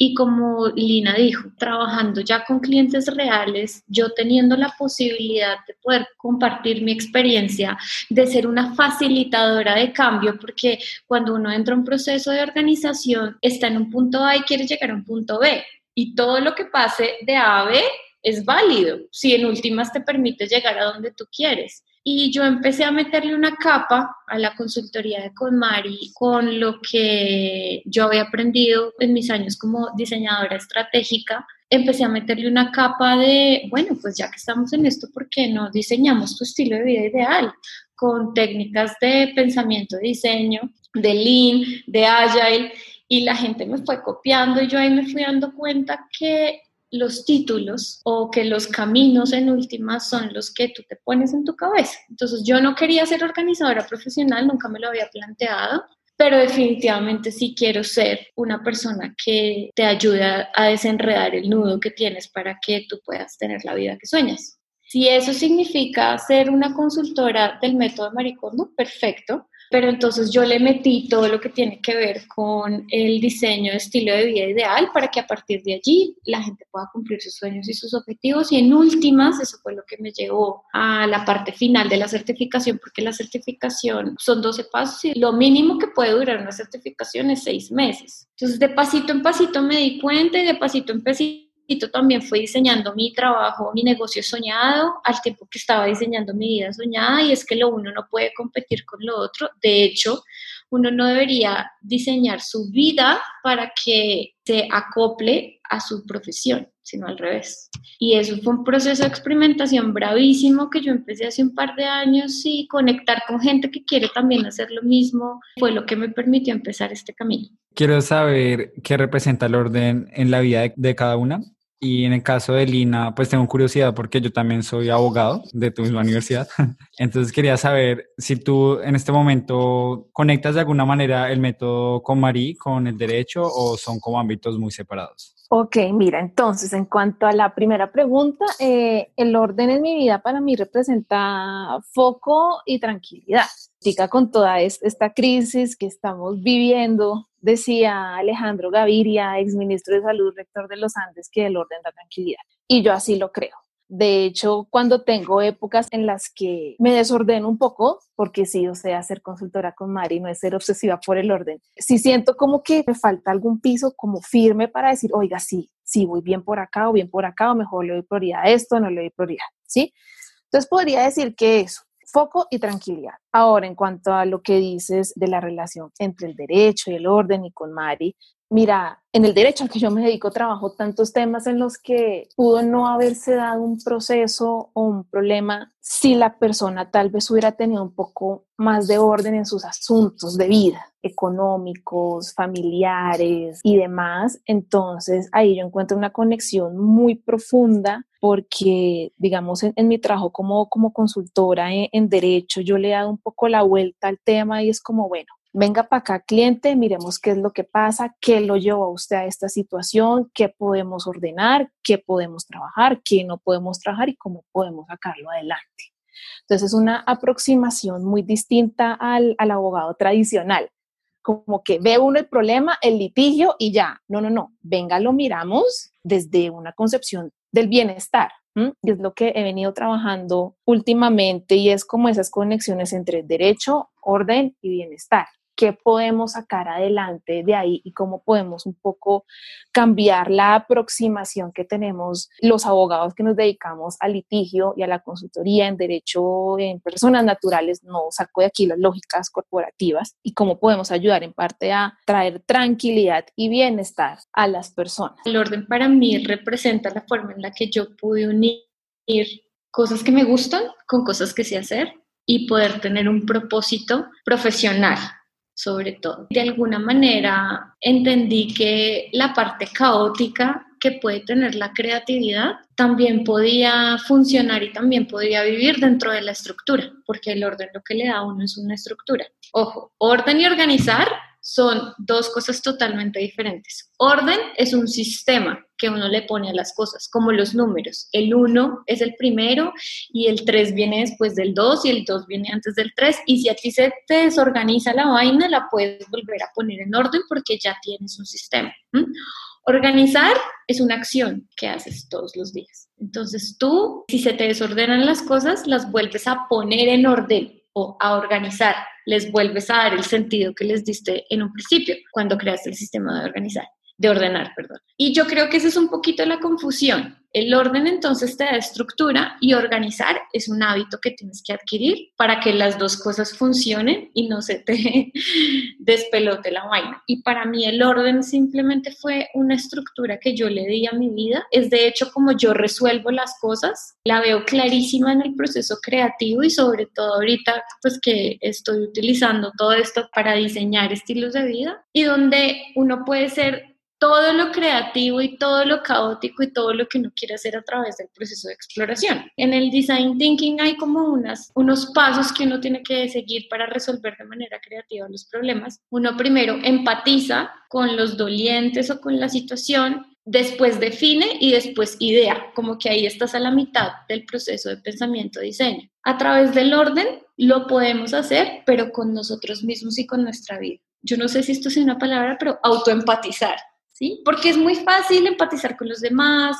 y como Lina dijo, trabajando ya con clientes reales, yo teniendo la posibilidad de poder compartir mi experiencia, de ser una facilitadora de cambio, porque cuando uno entra a un proceso de organización, está en un punto A y quiere llegar a un punto B. Y todo lo que pase de A a B es válido, si en últimas te permite llegar a donde tú quieres. Y yo empecé a meterle una capa a la consultoría de Conmari con lo que yo había aprendido en mis años como diseñadora estratégica. Empecé a meterle una capa de, bueno, pues ya que estamos en esto, ¿por qué no diseñamos tu estilo de vida ideal? Con técnicas de pensamiento, diseño, de lean, de agile, y la gente me fue copiando y yo ahí me fui dando cuenta que los títulos o que los caminos en últimas son los que tú te pones en tu cabeza. Entonces yo no quería ser organizadora profesional, nunca me lo había planteado, pero definitivamente sí quiero ser una persona que te ayude a desenredar el nudo que tienes para que tú puedas tener la vida que sueñas. Si eso significa ser una consultora del método Maricondo, perfecto pero entonces yo le metí todo lo que tiene que ver con el diseño de estilo de vida ideal para que a partir de allí la gente pueda cumplir sus sueños y sus objetivos. Y en últimas, eso fue lo que me llevó a la parte final de la certificación, porque la certificación son 12 pasos y lo mínimo que puede durar una certificación es 6 meses. Entonces, de pasito en pasito me di cuenta y de pasito en pasito también fue diseñando mi trabajo, mi negocio soñado, al tiempo que estaba diseñando mi vida soñada, y es que lo uno no puede competir con lo otro. De hecho, uno no debería diseñar su vida para que se acople a su profesión, sino al revés. Y eso fue un proceso de experimentación bravísimo que yo empecé hace un par de años y conectar con gente que quiere también hacer lo mismo fue lo que me permitió empezar este camino. Quiero saber qué representa el orden en la vida de cada una. Y en el caso de Lina, pues tengo curiosidad porque yo también soy abogado de tu misma universidad. Entonces quería saber si tú en este momento conectas de alguna manera el método con Marí con el derecho o son como ámbitos muy separados. Ok, mira, entonces en cuanto a la primera pregunta, eh, el orden en mi vida para mí representa foco y tranquilidad. Con toda esta crisis que estamos viviendo Decía Alejandro Gaviria, exministro de Salud, rector de los Andes, que el orden da tranquilidad. Y yo así lo creo. De hecho, cuando tengo épocas en las que me desordeno un poco, porque sí, o sea, ser consultora con Mari no es ser obsesiva por el orden, si siento como que me falta algún piso como firme para decir, oiga, sí, sí, voy bien por acá o bien por acá, o mejor le doy prioridad a esto, no le doy prioridad, ¿sí? Entonces podría decir que eso, foco y tranquilidad. Ahora, en cuanto a lo que dices de la relación entre el derecho y el orden y con Mari, mira, en el derecho al que yo me dedico trabajo tantos temas en los que pudo no haberse dado un proceso o un problema si la persona tal vez hubiera tenido un poco más de orden en sus asuntos de vida, económicos, familiares y demás. Entonces ahí yo encuentro una conexión muy profunda porque, digamos, en, mi trabajo como, como consultora en, en, derecho, yo le he dado un poco la vuelta al tema y es como, bueno, venga para acá cliente, miremos qué es lo que pasa, qué lo llevó a usted a esta situación, qué podemos ordenar, qué podemos trabajar, qué no podemos trabajar y cómo podemos sacarlo adelante. Entonces es una aproximación muy distinta al, al abogado tradicional, como que ve uno el problema, el litigio y ya. No, no, no, venga, lo miramos desde una concepción del bienestar. Es lo que he venido trabajando últimamente y es como esas conexiones entre derecho, orden y bienestar qué podemos sacar adelante de ahí y cómo podemos un poco cambiar la aproximación que tenemos los abogados que nos dedicamos al litigio y a la consultoría en derecho en personas naturales, no saco de aquí las lógicas corporativas y cómo podemos ayudar en parte a traer tranquilidad y bienestar a las personas. El orden para mí representa la forma en la que yo pude unir cosas que me gustan con cosas que sé hacer y poder tener un propósito profesional sobre todo. De alguna manera entendí que la parte caótica que puede tener la creatividad también podía funcionar y también podía vivir dentro de la estructura, porque el orden lo que le da a uno es una estructura. Ojo, orden y organizar son dos cosas totalmente diferentes. Orden es un sistema que uno le pone a las cosas, como los números. El 1 es el primero y el 3 viene después del 2 y el 2 viene antes del 3. Y si a ti se te desorganiza la vaina, la puedes volver a poner en orden porque ya tienes un sistema. Organizar es una acción que haces todos los días. Entonces tú, si se te desordenan las cosas, las vuelves a poner en orden a organizar, les vuelves a dar el sentido que les diste en un principio, cuando creaste el sistema de organizar de ordenar, perdón. Y yo creo que esa es un poquito la confusión. El orden entonces te da estructura y organizar es un hábito que tienes que adquirir para que las dos cosas funcionen y no se te despelote la vaina. Y para mí el orden simplemente fue una estructura que yo le di a mi vida. Es de hecho como yo resuelvo las cosas. La veo clarísima en el proceso creativo y sobre todo ahorita pues que estoy utilizando todo esto para diseñar estilos de vida y donde uno puede ser todo lo creativo y todo lo caótico y todo lo que uno quiere hacer a través del proceso de exploración. En el design thinking hay como unas, unos pasos que uno tiene que seguir para resolver de manera creativa los problemas. Uno primero empatiza con los dolientes o con la situación, después define y después idea, como que ahí estás a la mitad del proceso de pensamiento-diseño. A través del orden lo podemos hacer, pero con nosotros mismos y con nuestra vida. Yo no sé si esto es una palabra, pero autoempatizar. ¿Sí? Porque es muy fácil empatizar con los demás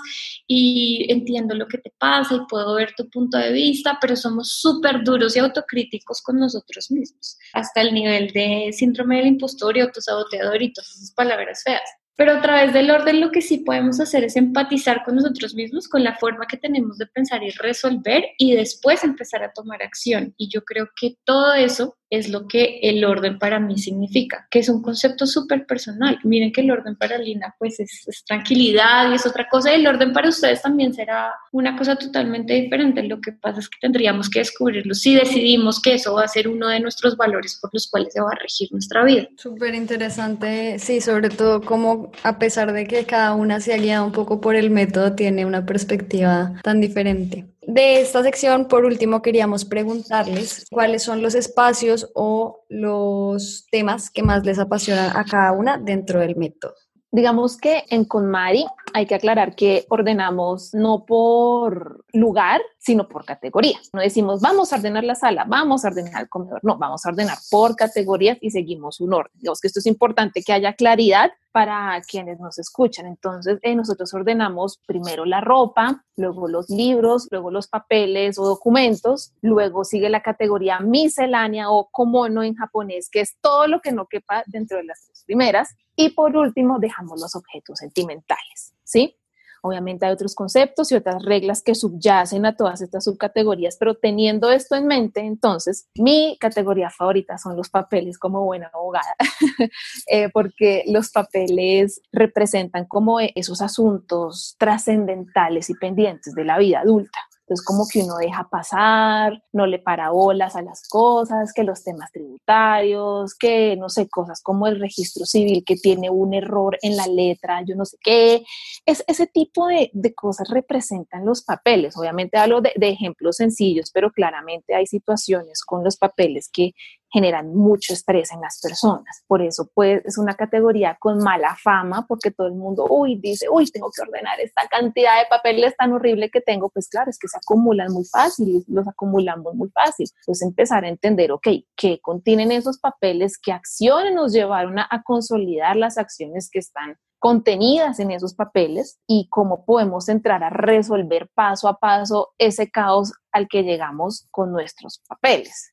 y entiendo lo que te pasa y puedo ver tu punto de vista, pero somos súper duros y autocríticos con nosotros mismos, hasta el nivel de síndrome del impostor y autosaboteador y todas esas palabras feas. Pero a través del orden lo que sí podemos hacer es empatizar con nosotros mismos, con la forma que tenemos de pensar y resolver y después empezar a tomar acción. Y yo creo que todo eso es lo que el orden para mí significa, que es un concepto súper personal. Miren que el orden para Lina pues es, tranquilidad y es otra cosa, el orden para ustedes también será una cosa totalmente diferente. Lo que pasa es que tendríamos que descubrirlo si decidimos que eso va a ser uno de nuestros valores por los cuales se va a regir nuestra vida. Súper interesante, sí, sobre todo como a pesar de que cada una se ha guiado un poco por el método, tiene una perspectiva tan diferente de esta sección, por último, queríamos preguntarles cuáles son los espacios o los temas que más les apasionan a cada una dentro del método. Digamos que en KonMari hay que aclarar que ordenamos no por lugar, sino por categorías. No decimos, vamos a ordenar la sala, vamos a ordenar el comedor. No, vamos a ordenar por categorías y seguimos un orden. Digamos que esto es importante que haya claridad para quienes nos escuchan. Entonces, eh, nosotros ordenamos primero la ropa, luego los libros, luego los papeles o documentos, luego sigue la categoría miscelánea o komono en japonés, que es todo lo que no quepa dentro de las tres primeras. Y por último, dejamos los objetos sentimentales, ¿sí? Obviamente hay otros conceptos y otras reglas que subyacen a todas estas subcategorías, pero teniendo esto en mente, entonces mi categoría favorita son los papeles como buena abogada, eh, porque los papeles representan como esos asuntos trascendentales y pendientes de la vida adulta. Entonces, como que uno deja pasar, no le para bolas a las cosas, que los temas tributarios, que no sé, cosas como el registro civil que tiene un error en la letra, yo no sé qué. Es, ese tipo de, de cosas representan los papeles. Obviamente hablo de, de ejemplos sencillos, pero claramente hay situaciones con los papeles que generan mucho estrés en las personas. Por eso pues, es una categoría con mala fama, porque todo el mundo, uy, dice, uy, tengo que ordenar esta cantidad de papeles tan horrible que tengo. Pues claro, es que se acumulan muy fácil, los acumulamos muy fácil. Entonces empezar a entender, ok, ¿qué contienen esos papeles? ¿Qué acciones nos llevaron a, a consolidar las acciones que están contenidas en esos papeles y cómo podemos entrar a resolver paso a paso ese caos al que llegamos con nuestros papeles.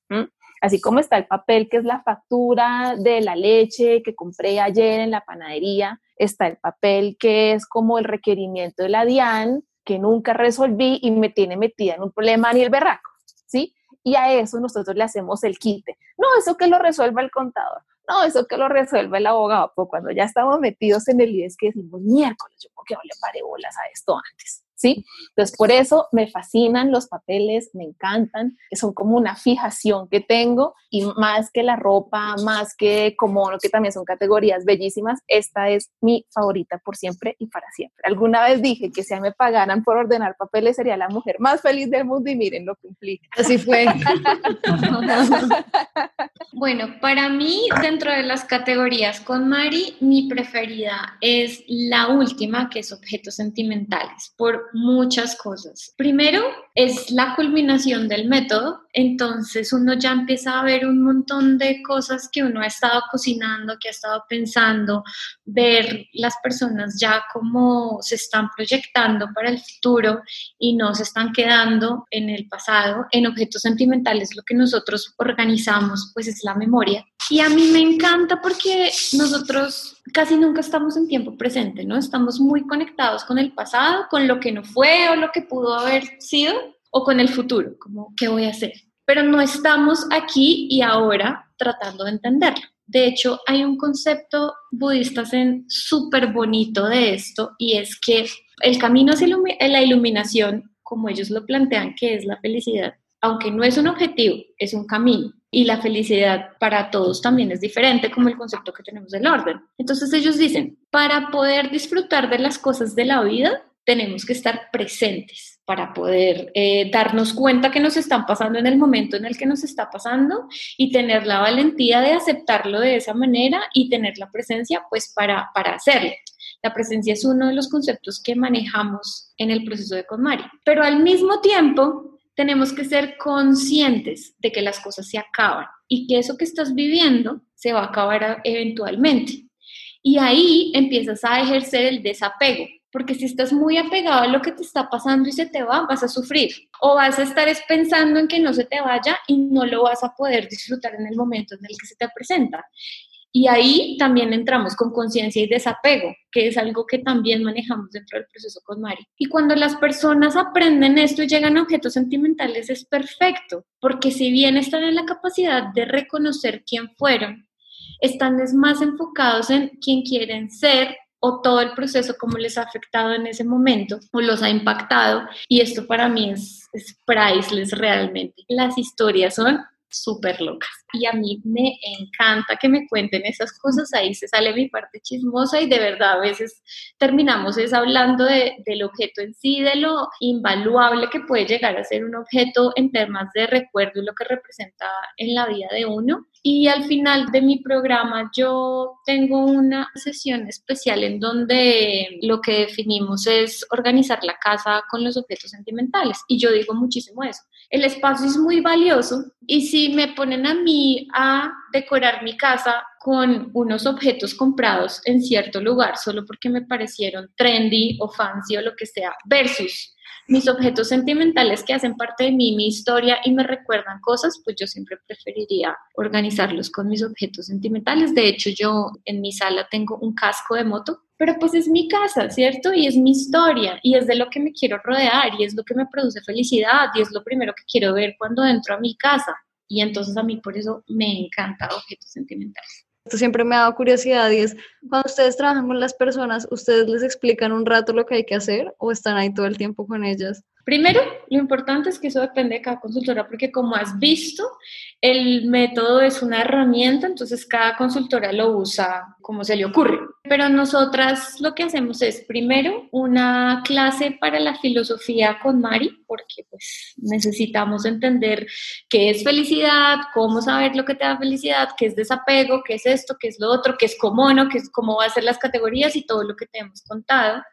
Así como está el papel que es la factura de la leche que compré ayer en la panadería, está el papel que es como el requerimiento de la DIAN que nunca resolví y me tiene metida en un problema ni el berraco, ¿sí? Y a eso nosotros le hacemos el quite. No, eso que lo resuelva el contador. No, eso que lo resuelva el abogado. Pues cuando ya estamos metidos en el IES es que decimos, miércoles, yo por qué no le paré bolas a esto antes. ¿Sí? Entonces, por eso me fascinan los papeles, me encantan, son como una fijación que tengo y más que la ropa, más que como que también son categorías bellísimas, esta es mi favorita por siempre y para siempre. Alguna vez dije que si me pagaran por ordenar papeles sería la mujer más feliz del mundo y miren lo que implica. Así fue. bueno, para mí, dentro de las categorías con Mari, mi preferida es la última, que es objetos sentimentales, por muchas cosas. Primero, es la culminación del método, entonces uno ya empieza a ver un montón de cosas que uno ha estado cocinando, que ha estado pensando, ver las personas ya como se están proyectando para el futuro y no se están quedando en el pasado. En objetos sentimentales lo que nosotros organizamos pues es la memoria. Y a mí me encanta porque nosotros casi nunca estamos en tiempo presente, ¿no? Estamos muy conectados con el pasado, con lo que no fue o lo que pudo haber sido o con el futuro, como qué voy a hacer. Pero no estamos aquí y ahora tratando de entenderlo. De hecho, hay un concepto budista súper bonito de esto y es que el camino hacia la iluminación, como ellos lo plantean, que es la felicidad, aunque no es un objetivo, es un camino. Y la felicidad para todos también es diferente, como el concepto que tenemos del orden. Entonces ellos dicen, para poder disfrutar de las cosas de la vida, tenemos que estar presentes para poder eh, darnos cuenta que nos están pasando en el momento en el que nos está pasando y tener la valentía de aceptarlo de esa manera y tener la presencia pues para, para hacerlo. La presencia es uno de los conceptos que manejamos en el proceso de KonMari. Pero al mismo tiempo tenemos que ser conscientes de que las cosas se acaban y que eso que estás viviendo se va a acabar eventualmente. Y ahí empiezas a ejercer el desapego, porque si estás muy apegado a lo que te está pasando y se te va, vas a sufrir. O vas a estar pensando en que no se te vaya y no lo vas a poder disfrutar en el momento en el que se te presenta. Y ahí también entramos con conciencia y desapego, que es algo que también manejamos dentro del proceso con Mari. Y cuando las personas aprenden esto y llegan a objetos sentimentales es perfecto, porque si bien están en la capacidad de reconocer quién fueron, están más enfocados en quién quieren ser o todo el proceso, cómo les ha afectado en ese momento o los ha impactado. Y esto para mí es, es priceless realmente. Las historias son súper locas. Y a mí me encanta que me cuenten esas cosas, ahí se sale mi parte chismosa y de verdad a veces terminamos es hablando de, del objeto en sí, de lo invaluable que puede llegar a ser un objeto en temas de recuerdo y lo que representa en la vida de uno. Y al final de mi programa yo tengo una sesión especial en donde lo que definimos es organizar la casa con los objetos sentimentales. Y yo digo muchísimo eso. El espacio es muy valioso y si me ponen a mí a decorar mi casa con unos objetos comprados en cierto lugar solo porque me parecieron trendy o fancy o lo que sea, versus mis objetos sentimentales que hacen parte de mí, mi historia y me recuerdan cosas, pues yo siempre preferiría organizarlos con mis objetos sentimentales. De hecho, yo en mi sala tengo un casco de moto, pero pues es mi casa, ¿cierto? Y es mi historia y es de lo que me quiero rodear y es lo que me produce felicidad y es lo primero que quiero ver cuando entro a mi casa. Y entonces a mí por eso me encanta objetos sentimentales. Esto siempre me ha dado curiosidad y es, cuando ustedes trabajan con las personas, ¿ustedes les explican un rato lo que hay que hacer o están ahí todo el tiempo con ellas? Primero, lo importante es que eso depende de cada consultora, porque como has visto, el método es una herramienta, entonces cada consultora lo usa como se le ocurre. Pero nosotras lo que hacemos es primero una clase para la filosofía con Mari, porque pues necesitamos entender qué es felicidad, cómo saber lo que te da felicidad, qué es desapego, qué es esto, qué es lo otro, qué es comono, qué es cómo va a ser las categorías y todo lo que te hemos contado.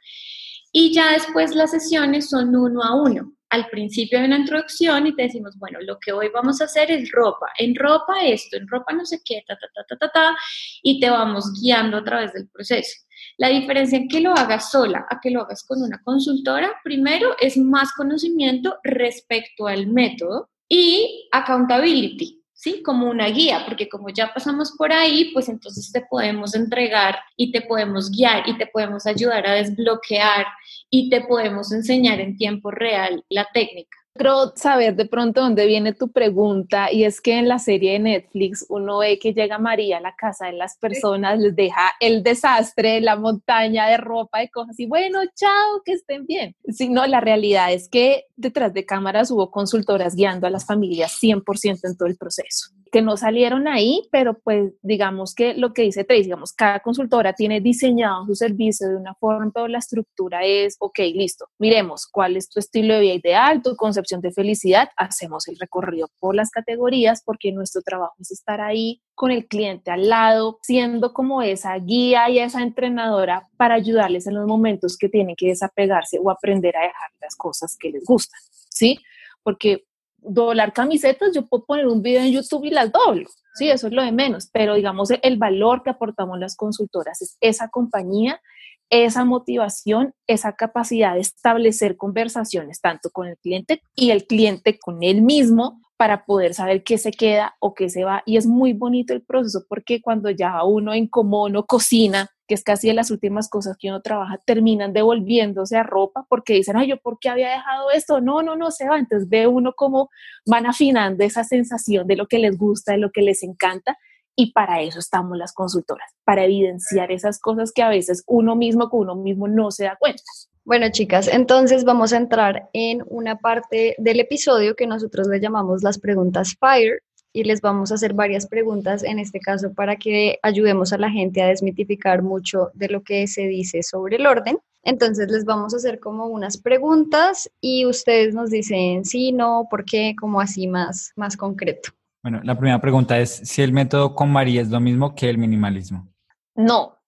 Y ya después las sesiones son uno a uno. Al principio hay una introducción y te decimos, bueno, lo que hoy vamos a hacer es ropa. En ropa esto, en ropa no sé qué, ta, ta, ta, ta, ta, ta, y te vamos guiando a través del proceso. La diferencia en que lo hagas sola a que lo hagas con una consultora, primero es más conocimiento respecto al método y accountability. ¿Sí? Como una guía, porque como ya pasamos por ahí, pues entonces te podemos entregar y te podemos guiar y te podemos ayudar a desbloquear y te podemos enseñar en tiempo real la técnica. Creo saber de pronto dónde viene tu pregunta y es que en la serie de Netflix uno ve que llega María a la casa de las personas, les deja el desastre, la montaña de ropa y cosas y bueno, chao, que estén bien. Si no, la realidad es que detrás de cámaras hubo consultoras guiando a las familias 100% en todo el proceso que no salieron ahí, pero pues digamos que lo que dice Trace, digamos, cada consultora tiene diseñado su servicio de una forma, pero la estructura es, ok, listo, miremos cuál es tu estilo de vida ideal, tu concepción de felicidad, hacemos el recorrido por las categorías porque nuestro trabajo es estar ahí con el cliente al lado, siendo como esa guía y esa entrenadora para ayudarles en los momentos que tienen que desapegarse o aprender a dejar las cosas que les gustan, ¿sí? Porque doblar camisetas, yo puedo poner un video en YouTube y las doblo. Sí, eso es lo de menos, pero digamos el valor que aportamos las consultoras es esa compañía, esa motivación, esa capacidad de establecer conversaciones tanto con el cliente y el cliente con él mismo para poder saber qué se queda o qué se va. Y es muy bonito el proceso porque cuando ya uno en común o cocina, que es casi de las últimas cosas que uno trabaja, terminan devolviéndose a ropa porque dicen, ay, yo por qué había dejado esto, no, no, no, se va. Entonces ve uno cómo van afinando esa sensación de lo que les gusta, de lo que les encanta. Y para eso estamos las consultoras, para evidenciar esas cosas que a veces uno mismo con uno mismo no se da cuenta. Bueno, chicas, entonces vamos a entrar en una parte del episodio que nosotros le llamamos las preguntas FIRE, y les vamos a hacer varias preguntas en este caso para que ayudemos a la gente a desmitificar mucho de lo que se dice sobre el orden. Entonces les vamos a hacer como unas preguntas y ustedes nos dicen sí, no, por qué, como así más, más concreto. Bueno, la primera pregunta es si el método con María es lo mismo que el minimalismo. No,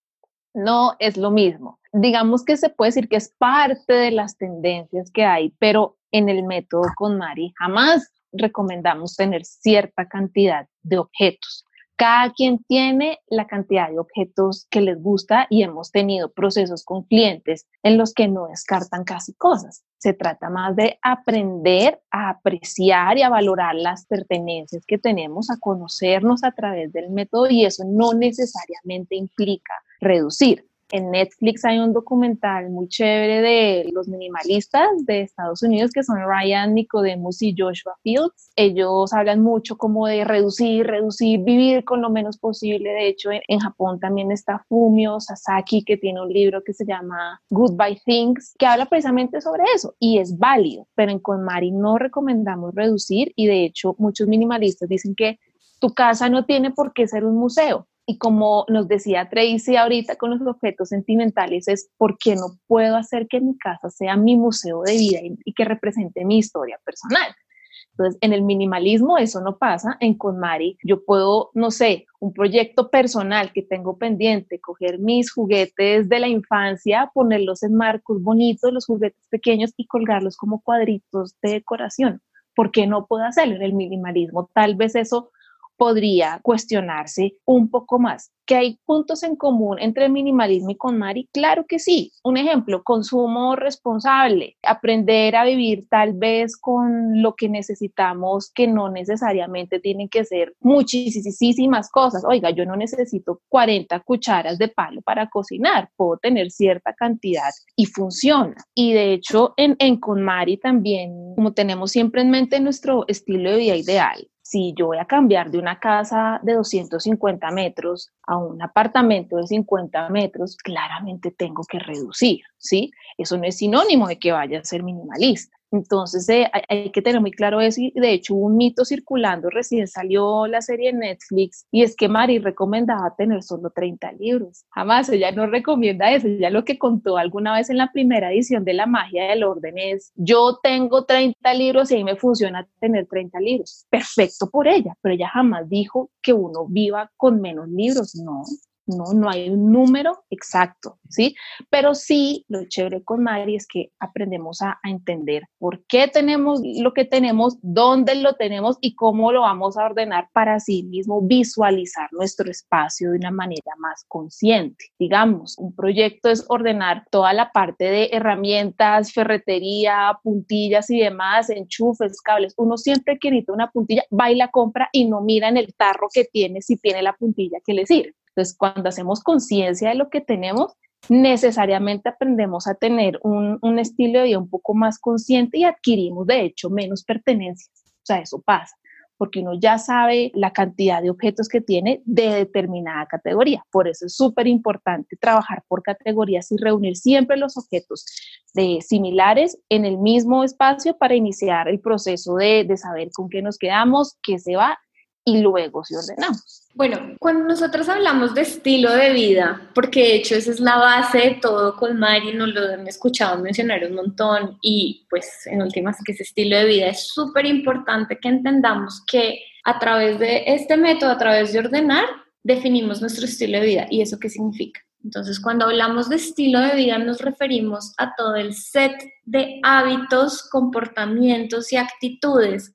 no es lo mismo. Digamos que se puede decir que es parte de las tendencias que hay, pero en el método con Mari jamás recomendamos tener cierta cantidad de objetos. Cada quien tiene la cantidad de objetos que les gusta y hemos tenido procesos con clientes en los que no descartan casi cosas. Se trata más de aprender a apreciar y a valorar las pertenencias que tenemos, a conocernos a través del método y eso no necesariamente implica reducir en Netflix hay un documental muy chévere de los minimalistas de Estados Unidos que son Ryan Nicodemus y Joshua Fields. Ellos hablan mucho como de reducir, reducir, vivir con lo menos posible. De hecho, en, Japón también está Fumio Sasaki que tiene un libro que se llama Goodbye Things que habla precisamente sobre eso y es válido, pero en KonMari no recomendamos reducir y de hecho muchos minimalistas dicen que tu casa no tiene por qué ser un museo y como nos decía Tracy ahorita con los objetos sentimentales, es por qué no puedo hacer que mi casa sea mi museo de vida y, que represente mi historia personal. Entonces, en el minimalismo eso no pasa. En KonMari yo puedo, no sé, un proyecto personal que tengo pendiente, coger mis juguetes de la infancia, ponerlos en marcos bonitos, los juguetes pequeños y colgarlos como cuadritos de decoración. ¿Por qué no puedo hacerlo en el minimalismo? Tal vez eso podría cuestionarse un poco más. ¿Que hay puntos en común entre el minimalismo y con Mari? Claro que sí. Un ejemplo, consumo responsable, aprender a vivir tal vez con lo que necesitamos, que no necesariamente tienen que ser muchísimas cosas. Oiga, yo no necesito 40 cucharas de palo para cocinar, puedo tener cierta cantidad y funciona. Y de hecho, en, en KonMari también, como tenemos siempre en mente nuestro estilo de vida ideal, si yo voy a cambiar de una casa de 250 metros a un apartamento de 50 metros, claramente tengo que reducir, ¿sí? Eso no es sinónimo de que vaya a ser minimalista. Entonces eh, hay, que tener muy claro eso y de hecho hubo un mito circulando, recién salió la serie en Netflix y es que Mari recomendaba tener solo 30 libros. Jamás, ella no recomienda eso, ella lo que contó alguna vez en la primera edición de La magia del orden es, yo tengo 30 libros y ahí me funciona tener 30 libros. Perfecto por ella, pero ella jamás dijo que uno viva con menos libros, no. No, no hay un número exacto, ¿sí? Pero sí, lo chévere con Mari es que aprendemos a, entender por qué tenemos lo que tenemos, dónde lo tenemos y cómo lo vamos a ordenar para sí mismo visualizar nuestro espacio de una manera más consciente. Digamos, un proyecto es ordenar toda la parte de herramientas, ferretería, puntillas y demás, enchufes, cables. Uno siempre que necesita una puntilla, va y la compra y no mira en el tarro que tiene si tiene la puntilla que le sirve. Entonces, cuando hacemos conciencia de lo que tenemos, necesariamente aprendemos a tener un, un, estilo de vida un poco más consciente y adquirimos, de hecho, menos pertenencias. O sea, eso pasa, porque uno ya sabe la cantidad de objetos que tiene de determinada categoría. Por eso es súper importante trabajar por categorías y reunir siempre los objetos de similares en el mismo espacio para iniciar el proceso de, de saber con qué nos quedamos, qué se va y luego si ordenamos. Bueno, cuando nosotros hablamos de estilo de vida, porque de hecho esa es la base de todo con Mari, nos lo han escuchado mencionar un montón y pues en últimas que ese estilo de vida es súper importante que entendamos que a través de este método, a través de ordenar, definimos nuestro estilo de vida y eso qué significa. Entonces, cuando hablamos de estilo de vida nos referimos a todo el set de hábitos, comportamientos y actitudes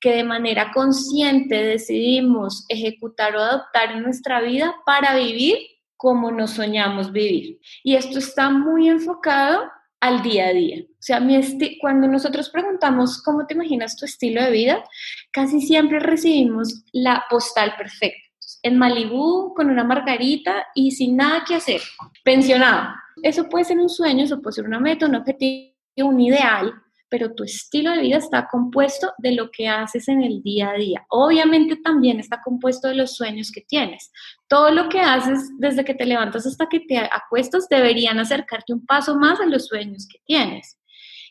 que de manera consciente decidimos ejecutar o adoptar en nuestra vida para vivir como nos soñamos vivir. Y esto está muy enfocado al día a día. O sea, mi cuando nosotros preguntamos cómo te imaginas tu estilo de vida, casi siempre recibimos la postal perfecta. En Malibú, con una margarita y sin nada que hacer, pensionado. Eso puede ser un sueño, eso puede ser una meta, un objetivo, un ideal, pero tu estilo de vida está compuesto de lo que haces en el día a día. Obviamente también está compuesto de los sueños que tienes. Todo lo que haces desde que te levantas hasta que te acuestas deberían acercarte un paso más a los sueños que tienes.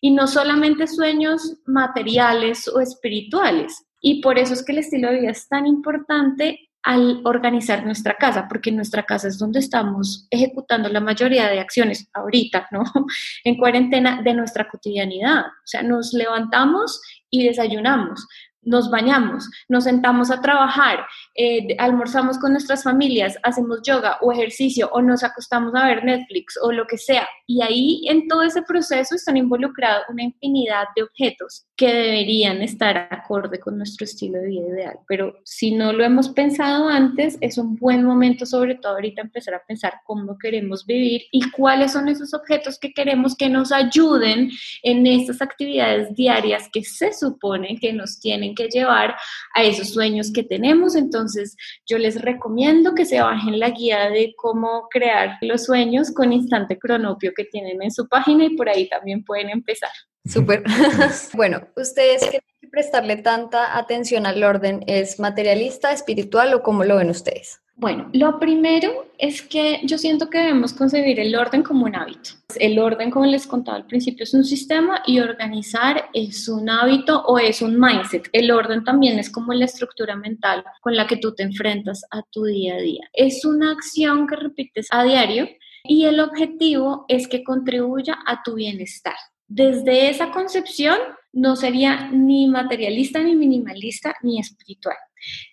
Y no solamente sueños materiales o espirituales. Y por eso es que el estilo de vida es tan importante al organizar nuestra casa, porque nuestra casa es donde estamos ejecutando la mayoría de acciones ahorita, ¿no? En cuarentena de nuestra cotidianidad. O sea, nos levantamos y desayunamos, nos bañamos, nos sentamos a trabajar, eh, almorzamos con nuestras familias, hacemos yoga o ejercicio o nos acostamos a ver Netflix o lo que sea. Y ahí en todo ese proceso están involucrados una infinidad de objetos que deberían estar acorde con nuestro estilo de vida ideal. Pero si no lo hemos pensado antes, es un buen momento, sobre todo ahorita, empezar a pensar cómo queremos vivir y cuáles son esos objetos que queremos que nos ayuden en estas actividades diarias que se supone que nos tienen que llevar a esos sueños que tenemos. Entonces, yo les recomiendo que se bajen la guía de cómo crear los sueños con instante cronopio que tienen en su página y por ahí también pueden empezar. Súper. bueno, ¿ustedes tienen que prestarle tanta atención al orden? ¿Es materialista, espiritual o cómo lo ven ustedes? Bueno, lo primero es que yo siento que debemos concebir el orden como un hábito. El orden, como les contaba al principio, es un sistema y organizar es un hábito o es un mindset. El orden también es como la estructura mental con la que tú te enfrentas a tu día a día. Es una acción que repites a diario y el objetivo es que contribuya a tu bienestar. Desde esa concepción no sería ni materialista, ni minimalista, ni espiritual.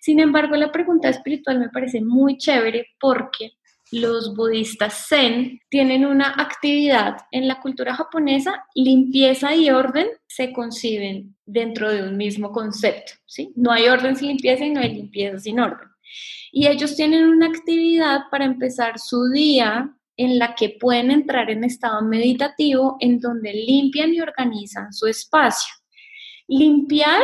Sin embargo, la pregunta espiritual me parece muy chévere porque los budistas zen tienen una actividad en la cultura japonesa, limpieza y orden se conciben dentro de un mismo concepto, ¿sí? No hay orden sin limpieza y no hay limpieza sin orden. Y ellos tienen una actividad para empezar su día en la que pueden entrar en estado meditativo en donde limpian y organizan su espacio. Limpiar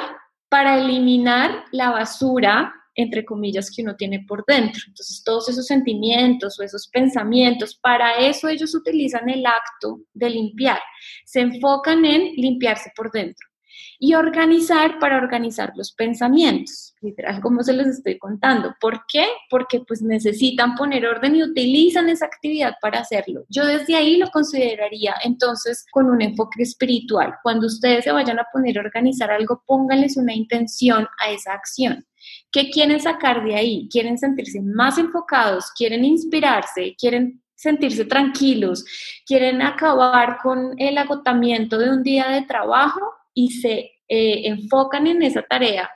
para eliminar la basura, entre comillas, que uno tiene por dentro. Entonces, todos esos sentimientos o esos pensamientos, para eso ellos utilizan el acto de limpiar. Se enfocan en limpiarse por dentro. Y organizar para organizar los pensamientos, literal como se los estoy contando. ¿Por qué? Porque pues necesitan poner orden y utilizan esa actividad para hacerlo. Yo desde ahí lo consideraría entonces con un enfoque espiritual. Cuando ustedes se vayan a poner a organizar algo, pónganles una intención a esa acción. ¿Qué quieren sacar de ahí? ¿Quieren sentirse más enfocados? ¿Quieren inspirarse? ¿Quieren sentirse tranquilos? ¿Quieren acabar con el agotamiento de un día de trabajo? Y se eh, enfocan en esa tarea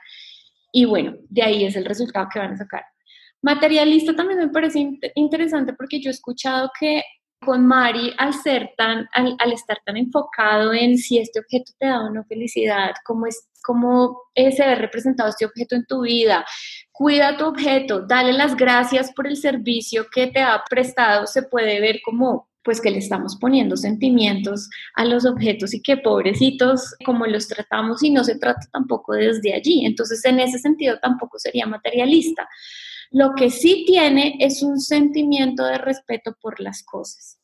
y bueno, de ahí es el resultado que van a sacar. Materialista también me parece interesante porque yo he escuchado que con Mari, al, ser tan, al, estar tan enfocado en si este objeto te da una felicidad, cómo, es, cómo se ve representado este objeto en tu vida, cuida tu objeto, dale las gracias por el servicio que te ha prestado, se puede ver como pues que le estamos poniendo sentimientos a los objetos y que pobrecitos como los tratamos y no se trata tampoco desde allí. Entonces, en ese sentido tampoco sería materialista. Lo que sí tiene es un sentimiento de respeto por las cosas.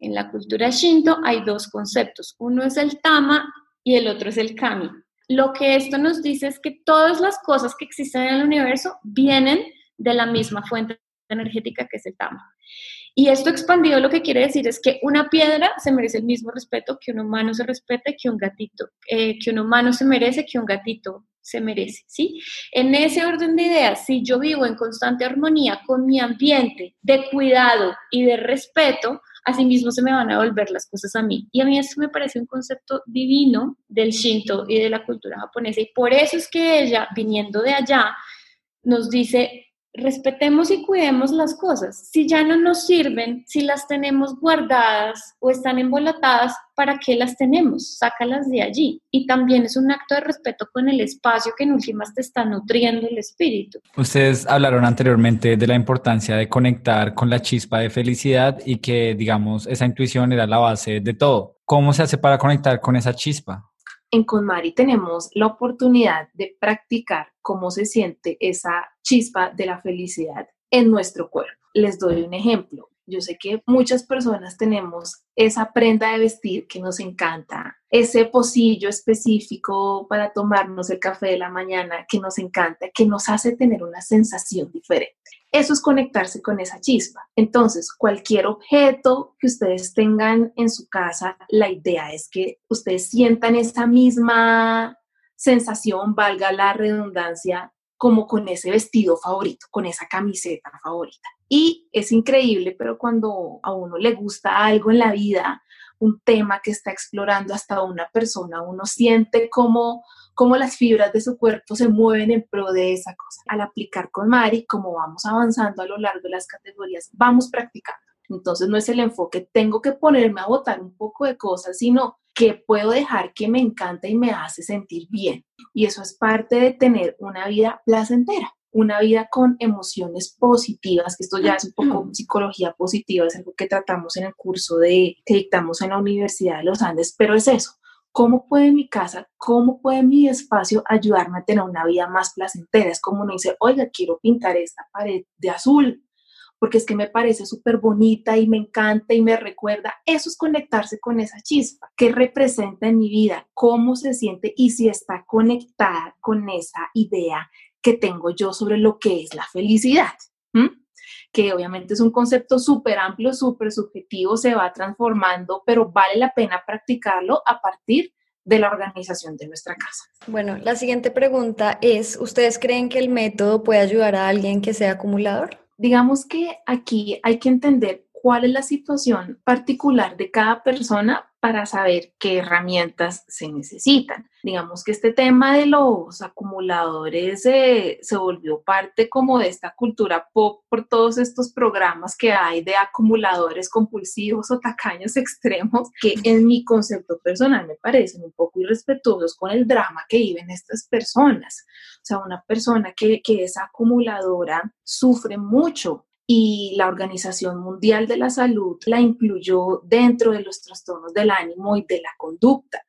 En la cultura shinto hay dos conceptos. Uno es el tama y el otro es el kami. Lo que esto nos dice es que todas las cosas que existen en el universo vienen de la misma fuente energética que es el tama. Y esto expandido lo que quiere decir es que una piedra se merece el mismo respeto que un humano se respete, que un gatito, eh, que un humano se merece, que un gatito se merece, ¿sí? En ese orden de ideas, si yo vivo en constante armonía con mi ambiente de cuidado y de respeto, asimismo se me van a volver las cosas a mí. Y a mí esto me parece un concepto divino del Shinto y de la cultura japonesa. Y por eso es que ella, viniendo de allá, nos dice, respetemos y cuidemos las cosas. Si ya no nos sirven, si las tenemos guardadas o están embolatadas, ¿para qué las tenemos? Sácalas de allí. Y también es un acto de respeto con el espacio que en últimas te está nutriendo el espíritu. Ustedes hablaron anteriormente de la importancia de conectar con la chispa de felicidad y que, digamos, esa intuición era la base de todo. ¿Cómo se hace para conectar con esa chispa? En Conmari tenemos la oportunidad de practicar cómo se siente esa chispa de la felicidad en nuestro cuerpo. Les doy un ejemplo. Yo sé que muchas personas tenemos esa prenda de vestir que nos encanta, ese pocillo específico para tomarnos el café de la mañana que nos encanta, que nos hace tener una sensación diferente. Eso es conectarse con esa chispa. Entonces, cualquier objeto que ustedes tengan en su casa, la idea es que ustedes sientan esa misma sensación, valga la redundancia, como con ese vestido favorito, con esa camiseta favorita. Y es increíble, pero cuando a uno le gusta algo en la vida, un tema que está explorando hasta una persona, uno siente como cómo las fibras de su cuerpo se mueven en pro de esa cosa. Al aplicar con Mari, como vamos avanzando a lo largo de las categorías, vamos practicando. Entonces no es el enfoque, tengo que ponerme a botar un poco de cosas, sino que puedo dejar que me encanta y me hace sentir bien. Y eso es parte de tener una vida placentera, una vida con emociones positivas, que esto ya es un poco psicología positiva, es algo que tratamos en el curso de, que dictamos en la Universidad de los Andes, pero es eso. ¿Cómo puede mi casa, cómo puede mi espacio ayudarme a tener una vida más placentera? Es como uno dice, oiga, quiero pintar esta pared de azul, porque es que me parece súper bonita y me encanta y me recuerda. Eso es conectarse con esa chispa. ¿Qué representa en mi vida? ¿Cómo se siente? Y si está conectada con esa idea que tengo yo sobre lo que es la felicidad. Que obviamente es un concepto súper amplio, súper subjetivo, se va transformando, pero vale la pena practicarlo a partir de la organización de nuestra casa. Bueno, la siguiente pregunta es, ¿ustedes creen que el método puede ayudar a alguien que sea acumulador? Digamos que aquí hay que entender cuál es la situación particular de cada persona para saber qué herramientas se necesitan. Digamos que este tema de los acumuladores se volvió parte como de esta cultura pop por todos estos programas que hay de acumuladores compulsivos o tacaños extremos que en mi concepto personal me parecen un poco irrespetuosos con el drama que viven estas personas. O sea, una persona que, que es acumuladora sufre mucho y la Organización Mundial de la Salud la incluyó dentro de los trastornos del ánimo y de la conducta.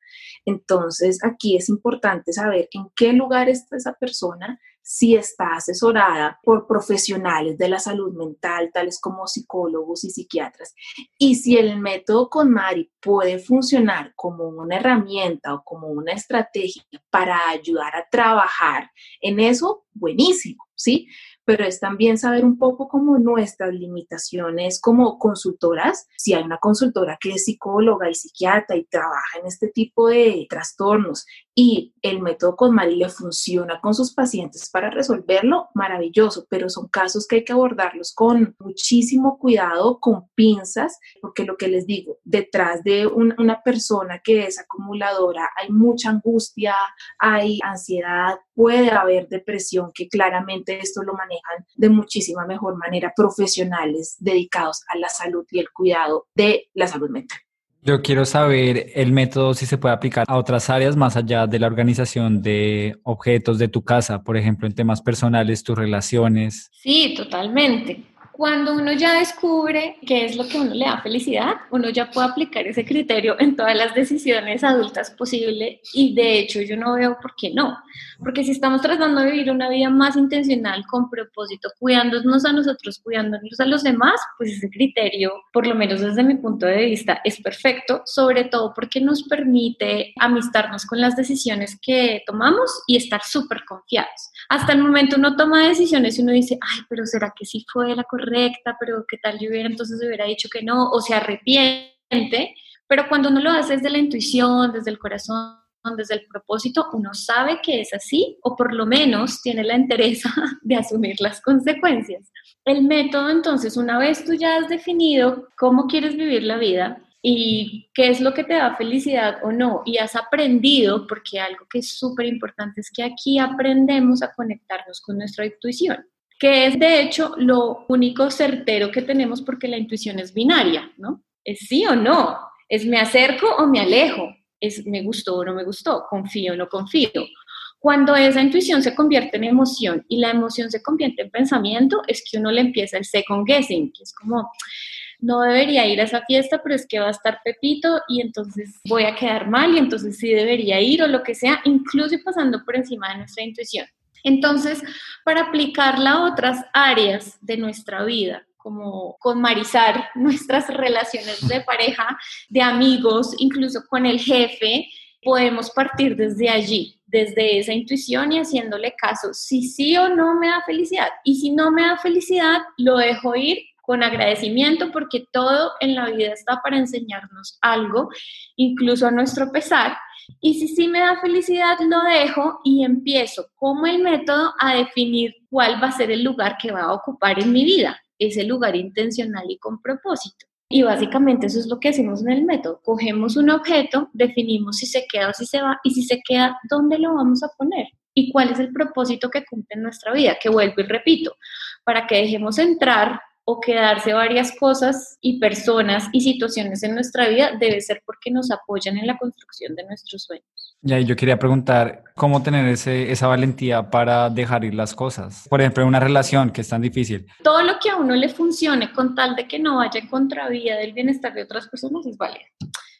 Entonces, aquí es importante saber en qué lugar está esa persona, si está asesorada por profesionales de la salud mental, tales como psicólogos y psiquiatras. Y si el método con Mari puede funcionar como una herramienta o como una estrategia para ayudar a trabajar en eso, buenísimo, ¿sí? Pero es también saber un poco como nuestras limitaciones como consultoras. Si hay una consultora que es psicóloga y psiquiatra y trabaja en este tipo de trastornos y el método con Mari le funciona con sus pacientes para resolverlo, maravilloso, pero son casos que hay que abordarlos con muchísimo cuidado, con pinzas, porque lo que les digo, detrás de una persona que es acumuladora hay mucha angustia, hay ansiedad, puede haber depresión, que claramente esto lo manejan de muchísima mejor manera profesionales dedicados a la salud y el cuidado de la salud mental. Yo quiero saber el método si se puede aplicar a otras áreas más allá de la organización de objetos de tu casa, por ejemplo, en temas personales, tus relaciones. Sí, totalmente. Cuando uno ya descubre qué es lo que a uno le da felicidad, uno ya puede aplicar ese criterio en todas las decisiones adultas posible y de hecho yo no veo por qué no. Porque si estamos tratando de vivir una vida más intencional, con propósito, cuidándonos a nosotros, cuidándonos a los demás, pues ese criterio, por lo menos desde mi punto de vista, es perfecto, sobre todo porque nos permite amistarnos con las decisiones que tomamos y estar súper confiados. Hasta el momento uno toma decisiones y uno dice, ay, pero ¿será que sí fue la correcta? Recta, pero qué tal yo hubiera entonces hubiera dicho que no, o se arrepiente, pero cuando uno lo hace desde la intuición, desde el corazón, desde el propósito, uno sabe que es así o por lo menos tiene la entereza de asumir las consecuencias. El método, entonces, una vez tú ya has definido cómo quieres vivir la vida y qué es lo que te da felicidad o no, y has aprendido, porque algo que es súper importante es que aquí aprendemos a conectarnos con nuestra intuición que es de hecho lo único certero que tenemos porque la intuición es binaria, ¿no? Es sí o no, es me acerco o me alejo, es me gustó o no me gustó, confío o no confío. Cuando esa intuición se convierte en emoción y la emoción se convierte en pensamiento, es que uno le empieza el second guessing, que es como, no debería ir a esa fiesta, pero es que va a estar Pepito y entonces voy a quedar mal y entonces sí debería ir o lo que sea, incluso pasando por encima de nuestra intuición. Entonces, para aplicarla a otras áreas de nuestra vida, como conmarizar nuestras relaciones de pareja, de amigos, incluso con el jefe, podemos partir desde allí, desde esa intuición y haciéndole caso, si sí o no me da felicidad. Y si no me da felicidad, lo dejo ir con agradecimiento porque todo en la vida está para enseñarnos algo, incluso a nuestro pesar, y si sí me da felicidad, lo dejo y empiezo como el método a definir cuál va a ser el lugar que va a ocupar en mi vida, ese lugar intencional y con propósito. Y básicamente eso es lo que hacemos en el método. Cogemos un objeto, definimos si se queda o si se va y si se queda, ¿dónde lo vamos a poner? Y cuál es el propósito que cumple en nuestra vida, que vuelvo y repito, para que dejemos entrar o quedarse varias cosas y personas y situaciones en nuestra vida debe ser porque nos apoyan en la construcción de nuestros sueños. Y yo quería preguntar, ¿cómo tener ese, esa valentía para dejar ir las cosas? Por ejemplo, en una relación que es tan difícil. Todo lo que a uno le funcione con tal de que no vaya en contravía del bienestar de otras personas es válido.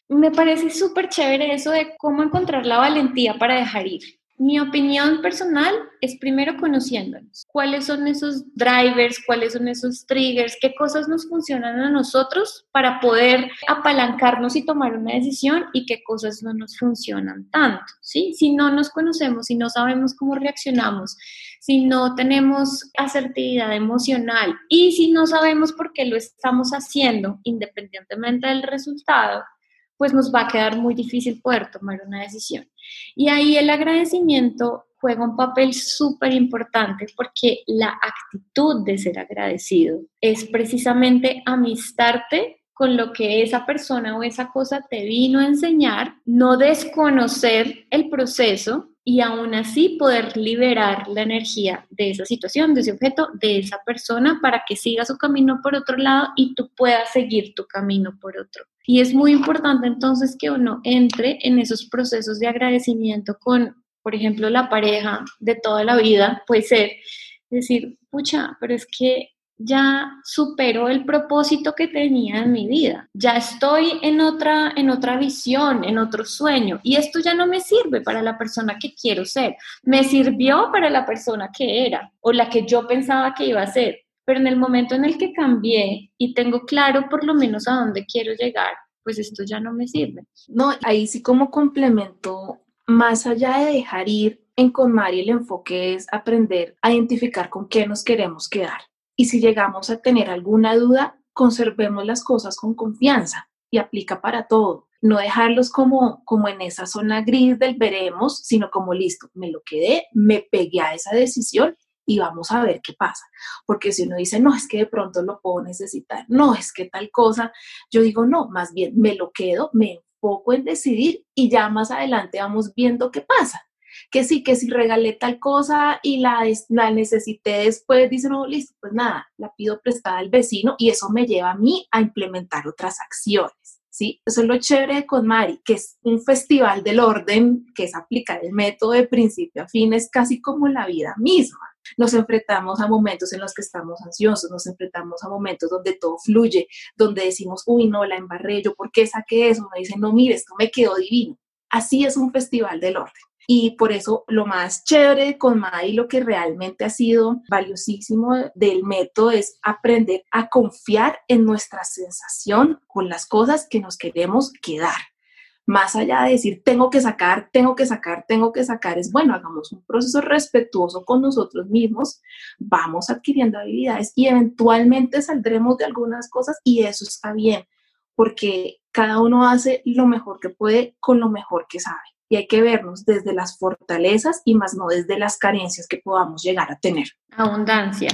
Me parece súper chévere eso de cómo encontrar la valentía para dejar ir. Mi opinión personal es primero conociéndonos. ¿Cuáles son esos drivers? ¿Cuáles son esos triggers? ¿Qué cosas nos funcionan a nosotros para poder apalancarnos y tomar una decisión y qué cosas no nos funcionan tanto? ¿sí? Si no nos conocemos, si no sabemos cómo reaccionamos, si no tenemos asertividad emocional y si no sabemos por qué lo estamos haciendo, independientemente del resultado, pues nos va a quedar muy difícil poder tomar una decisión. Y ahí el agradecimiento juega un papel súper importante porque la actitud de ser agradecido es precisamente amistarte con lo que esa persona o esa cosa te vino a enseñar, no desconocer el proceso y aún así poder liberar la energía de esa situación, de ese objeto, de esa persona para que siga su camino por otro lado y tú puedas seguir tu camino por otro. Y es muy importante entonces que uno entre en esos procesos de agradecimiento con, por ejemplo, la pareja de toda la vida, puede ser decir, pucha, pero es que ya superó el propósito que tenía en mi vida. Ya estoy en otra, en otra visión, en otro sueño. Y esto ya no me sirve para la persona que quiero ser. Me sirvió para la persona que era o la que yo pensaba que iba a ser. Pero en el momento en el que cambié y tengo claro por lo menos a dónde quiero llegar, pues esto ya no me sirve. No, ahí sí como complemento, más allá de dejar ir en KonMari el enfoque es aprender a identificar con qué nos queremos quedar y si llegamos a tener alguna duda, conservemos las cosas con confianza y aplica para todo. No dejarlos como, como en esa zona gris del veremos, sino como listo, me lo quedé, me pegué a esa decisión y vamos a ver qué pasa. Porque si uno dice, no, es que de pronto lo puedo necesitar, no, es que tal cosa, yo digo, no, más bien me lo quedo, me enfoco en decidir y ya más adelante vamos viendo qué pasa que sí, que si regalé tal cosa y la, la necesité después, dicen, no, listo, pues nada, la pido prestada al vecino y eso me lleva a mí a implementar otras acciones. ¿Sí? Eso es lo chévere de Conmari, que es un festival del orden, que es aplicar el método de principio a fin, es casi como la vida misma. Nos enfrentamos a momentos en los que estamos ansiosos, nos enfrentamos a momentos donde todo fluye, donde decimos, uy, no, la embarré, yo, ¿por qué saqué eso? Me dicen, no, mire, esto me quedó divino. Así es un festival del orden. Y por eso lo más chévere con MAI, lo que realmente ha sido valiosísimo del método es aprender a confiar en nuestra sensación con las cosas que nos queremos quedar. Más allá de decir, tengo que sacar, tengo que sacar, tengo que sacar, es bueno, hagamos un proceso respetuoso con nosotros mismos, vamos adquiriendo habilidades y eventualmente saldremos de algunas cosas y eso está bien, porque cada uno hace lo mejor que puede con lo mejor que sabe y hay que vernos desde las fortalezas y más no desde las carencias que podamos llegar a tener. Abundancia.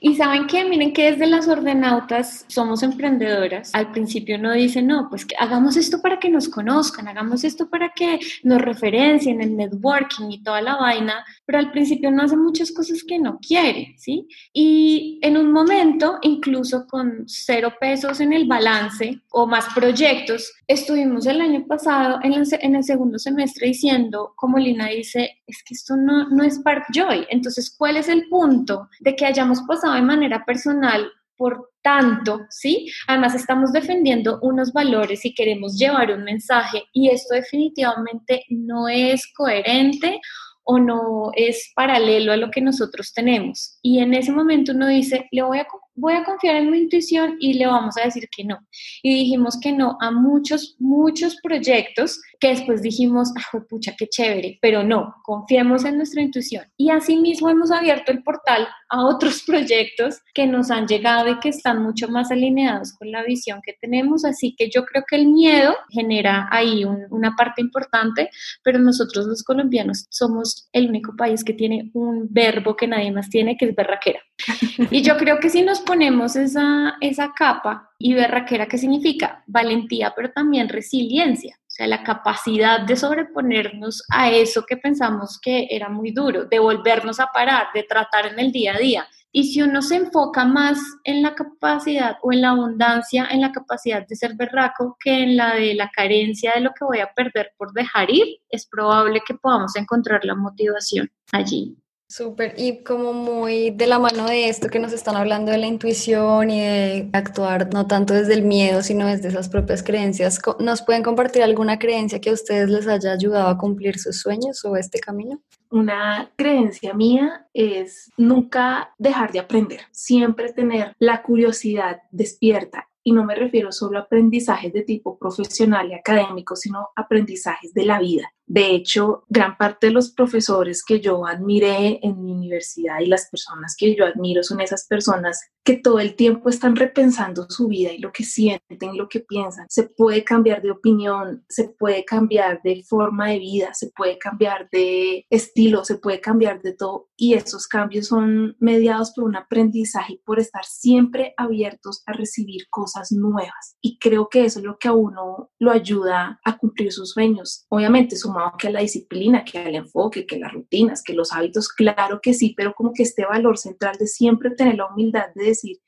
Y saben que, miren que desde las ordenautas somos emprendedoras. Al principio no dicen, no, pues que hagamos esto para que nos conozcan, hagamos esto para que nos referencien el networking y toda la vaina, pero al principio no hace muchas cosas que no quiere, ¿sí? Y en un momento, incluso con cero pesos en el balance o más proyectos, estuvimos el año pasado en el, en el segundo semestre diciendo, como Lina dice, es que esto no, no es Park Joy. Entonces, ¿cuál es el punto de que hayamos pasado de manera personal por tanto, ¿sí? Además estamos defendiendo unos valores y queremos llevar un mensaje y esto definitivamente no es coherente o no es paralelo a lo que nosotros tenemos. Y en ese momento uno dice, le voy a, voy a confiar en mi intuición y le vamos a decir que no. Y dijimos que no a muchos, muchos proyectos que después dijimos, ah, pucha, qué chévere, pero no, confiemos en nuestra intuición. Y asimismo hemos abierto el portal a otros proyectos que nos han llegado y que están mucho más alineados con la visión que tenemos. Así que yo creo que el miedo genera ahí una parte importante, pero nosotros los colombianos somos el único país que tiene un verbo que nadie más tiene, que es berraquera. Y yo creo que si nos ponemos esa, esa capa y berraquera, ¿qué significa? Valentía, pero también resiliencia sea, la capacidad de sobreponernos a eso que pensamos que era muy duro, de volvernos a parar, de tratar en el día a día. Y si uno se enfoca más en la capacidad o en la abundancia, en la capacidad de ser berraco, que en la de la carencia de lo que voy a perder por dejar ir, es probable que podamos encontrar la motivación allí. Súper, y como muy de la mano de esto que nos están hablando de la intuición y de actuar no tanto desde el miedo, sino desde esas propias creencias, ¿nos pueden compartir alguna creencia que a ustedes les haya ayudado a cumplir sus sueños o este camino? Una creencia mía es nunca dejar de aprender, siempre tener la curiosidad despierta y no me refiero solo a aprendizajes de tipo profesional y académico, sino aprendizajes de la vida. De hecho, gran parte de los profesores que yo admiré en mi universidad y las personas que yo admiro son esas personas que todo el tiempo están repensando su vida y lo que sienten, lo que piensan. Se puede cambiar de opinión, se puede cambiar de forma de vida, se puede cambiar de estilo, se puede cambiar de todo. Y esos cambios son mediados por un aprendizaje y por estar siempre abiertos a recibir cosas nuevas. Y creo que eso es lo que a uno lo ayuda a cumplir sus sueños. Obviamente, su que a la disciplina, que al enfoque, que las rutinas, que los hábitos, claro que sí, pero como que este valor central de siempre tener la humildad de decir,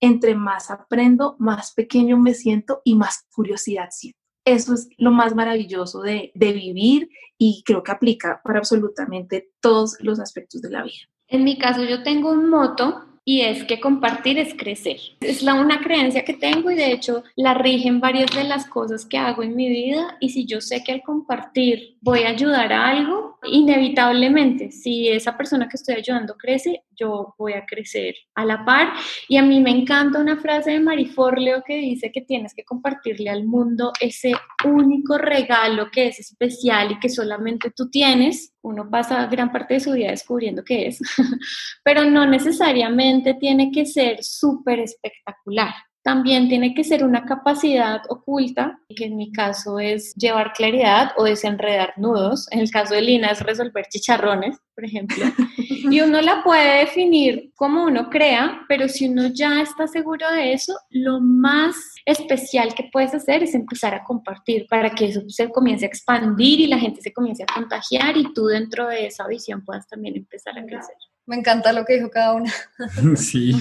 entre más aprendo, más pequeño me siento y más curiosidad siento. Eso es lo más maravilloso de, de vivir y creo que aplica para absolutamente todos los aspectos de la vida. En mi caso, yo tengo un moto y es que compartir es crecer. Es la una creencia que tengo y de hecho la rigen varias de las cosas que hago en mi vida y si yo sé que al compartir voy a ayudar a algo, inevitablemente, si esa persona que estoy ayudando crece, yo voy a crecer a la par. Y a mí me encanta una frase de Mariforleo que dice que tienes que compartirle al mundo ese único regalo que es especial y que solamente tú tienes. Uno pasa gran parte de su vida descubriendo qué es, pero no necesariamente tiene que ser súper espectacular también tiene que ser una capacidad oculta, que en mi caso es llevar claridad o desenredar nudos. En el caso de Lina es resolver chicharrones, por ejemplo. Y uno la puede definir como uno crea, pero si uno ya está seguro de eso, lo más especial que puedes hacer es empezar a compartir para que eso se comience a expandir y la gente se comience a contagiar y tú dentro de esa visión puedas también empezar a crecer. Me encanta lo que dijo cada una. Sí.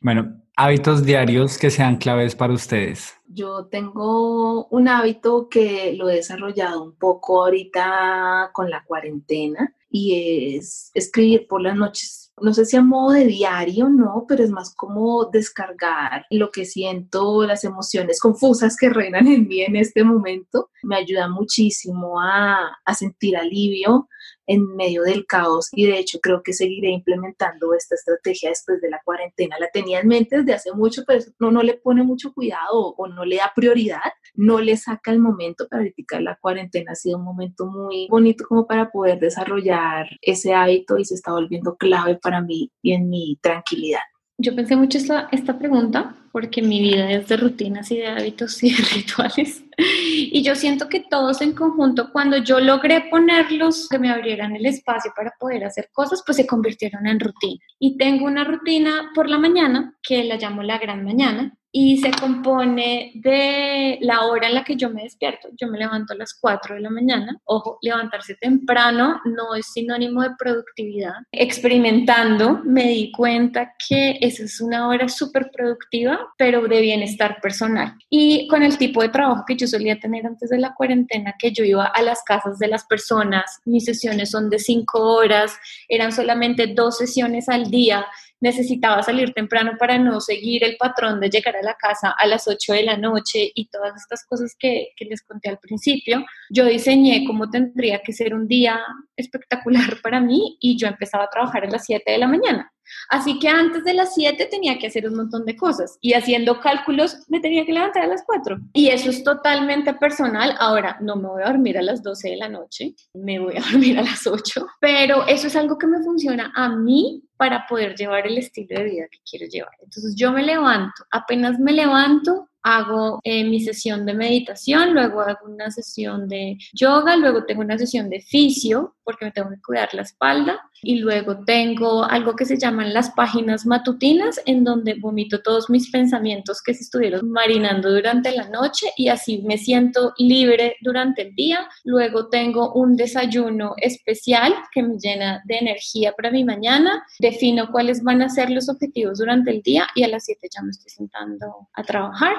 Bueno, hábitos diarios que sean claves para ustedes. Yo tengo un hábito que lo he desarrollado un poco ahorita con la cuarentena y es escribir por las noches. No sé si a modo de diario, no, pero es más como descargar lo que siento, las emociones confusas que reinan en mí en este momento. Me ayuda muchísimo a, a sentir alivio, en medio del caos y de hecho creo que seguiré implementando esta estrategia después de la cuarentena. La tenía en mente desde hace mucho, pero no, no le pone mucho cuidado o no le da prioridad, no le saca el momento, para criticar la cuarentena ha sido un momento muy bonito como para poder desarrollar ese hábito y se está volviendo clave para mí y en mi tranquilidad. Yo pensé mucho esta, esta pregunta porque mi vida es de rutinas y de hábitos y de rituales. Y yo siento que todos en conjunto, cuando yo logré ponerlos, que me abrieran el espacio para poder hacer cosas, pues se convirtieron en rutina. Y tengo una rutina por la mañana, que la llamo la gran mañana, y se compone de la hora en la que yo me despierto. Yo me levanto a las 4 de la mañana. Ojo, levantarse temprano no es sinónimo de productividad. Experimentando me di cuenta que esa es una hora súper productiva, pero de bienestar personal. Y con el tipo de trabajo que yo solía tener antes de la cuarentena, que yo iba a las casas de las personas, mis sesiones son de 5 horas, eran solamente dos sesiones al día necesitaba salir temprano para no seguir el patrón de llegar a la casa a las 8 de la noche y todas estas cosas que, que les conté al principio, yo diseñé cómo tendría que ser un día espectacular para mí y yo empezaba a trabajar a las 7 de la mañana. Así que antes de las 7 tenía que hacer un montón de cosas y haciendo cálculos me tenía que levantar a las 4. Y eso es totalmente personal. Ahora, no me voy a dormir a las 12 de la noche, me voy a dormir a las 8, pero eso es algo que me funciona a mí para poder llevar el estilo de vida que quiero llevar. Entonces yo me levanto, apenas me levanto, hago eh, mi sesión de meditación, luego hago una sesión de yoga, luego tengo una sesión de fisio, porque me tengo que cuidar la espalda, y luego tengo algo que se llaman las páginas matutinas, en donde vomito todos mis pensamientos que se estuvieron marinando durante la noche y así me siento libre durante el día. Luego tengo un desayuno especial que me llena de energía para mi mañana, defino cuáles van a ser los objetivos durante el día y a las 7 ya me estoy sentando a trabajar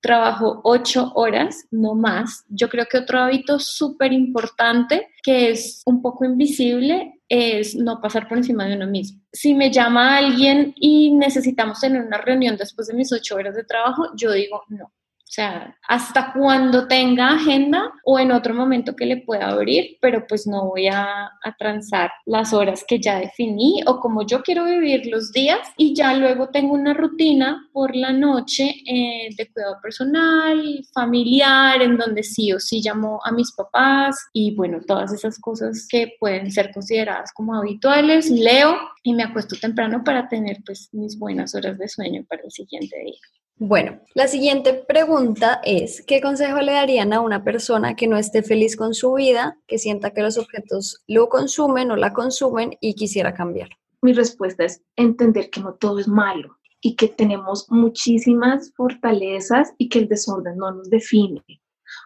trabajo ocho horas, no más. Yo creo que otro hábito súper importante que es un poco invisible es no pasar por encima de uno mismo. Si me llama alguien y necesitamos tener una reunión después de mis ocho horas de trabajo, yo digo no. O sea, hasta cuando tenga agenda o en otro momento que le pueda abrir, pero pues no voy a, a transar las horas que ya definí o como yo quiero vivir los días y ya luego tengo una rutina por la noche eh, de cuidado personal, familiar, en donde sí o sí llamo a mis papás y bueno, todas esas cosas que pueden ser consideradas como habituales, leo y me acuesto temprano para tener pues mis buenas horas de sueño para el siguiente día. Bueno, la siguiente pregunta es, ¿qué consejo le darían a una persona que no esté feliz con su vida, que sienta que los objetos lo consumen o la consumen y quisiera cambiar? Mi respuesta es entender que no todo es malo y que tenemos muchísimas fortalezas y que el desorden no nos define.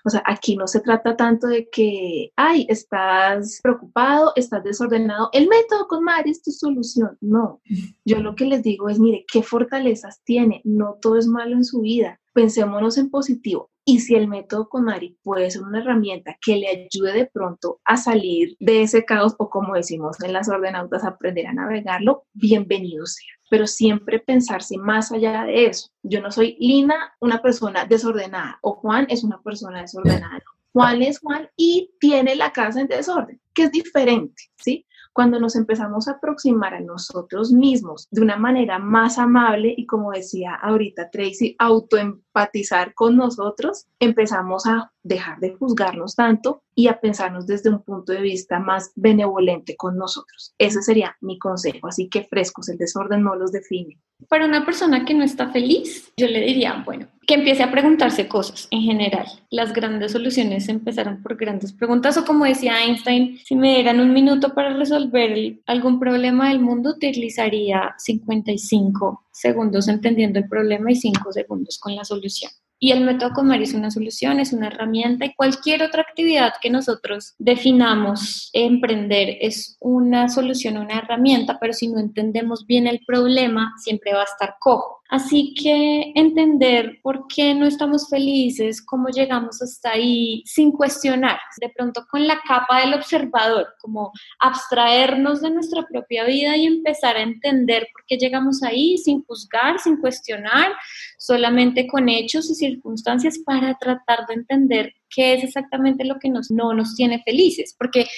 O sea, aquí no se trata tanto de que, ay, estás preocupado, estás desordenado, el método con Mari es tu solución. No, yo lo que les digo es, mire, ¿qué fortalezas tiene? No todo es malo en su vida. Pensémonos en positivo. Y si el método con Mari puede ser una herramienta que le ayude de pronto a salir de ese caos o como decimos en las ordenautas, aprender a navegarlo, bienvenido sea. pero siempre pensarse más allá de eso. Yo no soy Lina, una persona desordenada, o Juan es una persona desordenada. Juan es Juan y tiene la casa en desorden, que es diferente, ¿sí? Cuando nos empezamos a aproximar a nosotros mismos de una manera más amable y como decía ahorita Tracy, autoempatizar con nosotros, empezamos a dejar de juzgarnos tanto y a pensarnos desde un punto de vista más benevolente con nosotros. Ese sería mi consejo. Así que frescos, el desorden no los define. Para una persona que no está feliz, yo le diría, bueno, que empiece a preguntarse cosas en general. Las grandes soluciones empezaron por grandes preguntas o como decía Einstein, si me dieran un minuto para resolver algún problema del mundo, utilizaría 55 segundos entendiendo el problema y 5 segundos con la solución. Y el método KonMari es una solución, es una herramienta y cualquier otra actividad que nosotros definamos emprender es una solución, una herramienta, pero si no entendemos bien el problema, siempre va a estar cojo. Así que entender por qué no estamos felices, cómo llegamos hasta ahí, sin cuestionar, de pronto con la capa del observador, como abstraernos de nuestra propia vida y empezar a entender por qué llegamos ahí sin juzgar, sin cuestionar, solamente con hechos y circunstancias para tratar de entender qué es exactamente lo que nos, no nos tiene felices. Porque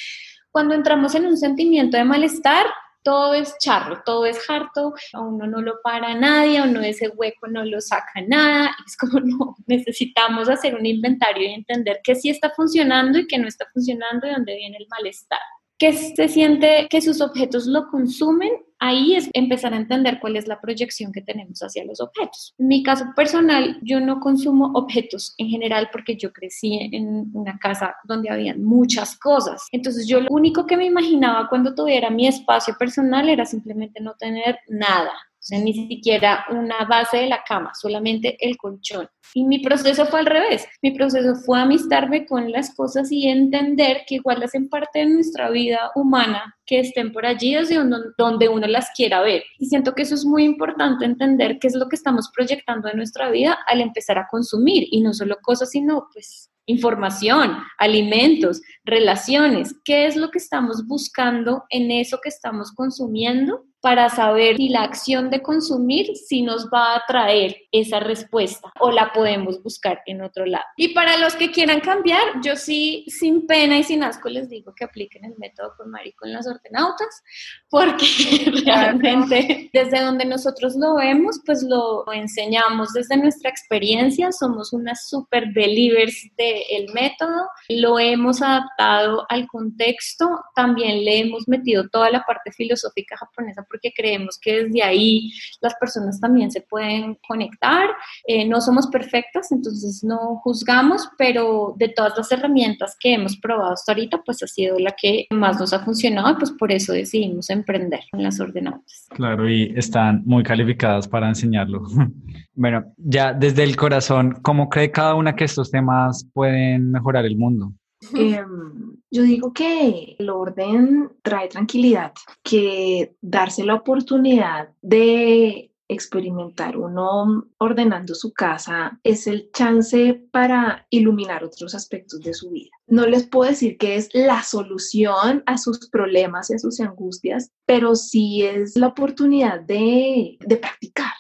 cuando entramos en un sentimiento de malestar, todo es charro, todo es harto, a uno no lo para nadie, a uno ese hueco no lo saca nada, es como no, necesitamos hacer un inventario y entender qué sí está funcionando y qué no está funcionando y dónde viene el malestar. Que se siente que sus objetos lo consumen, ahí es empezar a entender cuál es la proyección que tenemos hacia los objetos. En mi caso personal, yo no consumo objetos en general porque yo crecí en una casa donde había muchas cosas. Entonces yo lo único que me imaginaba cuando tuviera mi espacio personal era simplemente no tener nada ni siquiera una base de la cama, solamente el colchón. Y mi proceso fue al revés. Mi proceso fue amistarme con las cosas y entender que igual hacen parte de nuestra vida humana, que estén por allí desde donde uno las quiera ver. Y siento que eso es muy importante entender qué es lo que estamos proyectando en nuestra vida al empezar a consumir y no solo cosas, sino pues información, alimentos, relaciones, qué es lo que estamos buscando en eso que estamos consumiendo para saber si la acción de consumir si nos va a traer esa respuesta o la podemos buscar en otro lado. Y para los que quieran cambiar, yo sí, sin pena y sin asco, les digo que apliquen el método con Mari con las ordenautas, porque realmente desde donde nosotros lo vemos, pues lo enseñamos desde nuestra experiencia, somos unas super believers del método, lo hemos adaptado al contexto, también le hemos metido toda la parte filosófica japonesa porque creemos que desde ahí las personas también se pueden conectar. Eh, no somos perfectas, entonces no juzgamos, pero de todas las herramientas que hemos probado hasta ahorita, pues ha sido la que más nos ha funcionado pues por eso decidimos emprender en las ordenanzas. Claro, y están muy calificadas para enseñarlo. bueno, ya desde el corazón, ¿cómo cree cada una que estos temas pueden mejorar el mundo? Em, yo digo que el orden trae tranquilidad, que darse la oportunidad de experimentar uno ordenando su casa es el chance para iluminar otros aspectos de su vida. No les puedo decir que es la solución a sus problemas y a sus angustias, pero sí es la oportunidad de, de practicar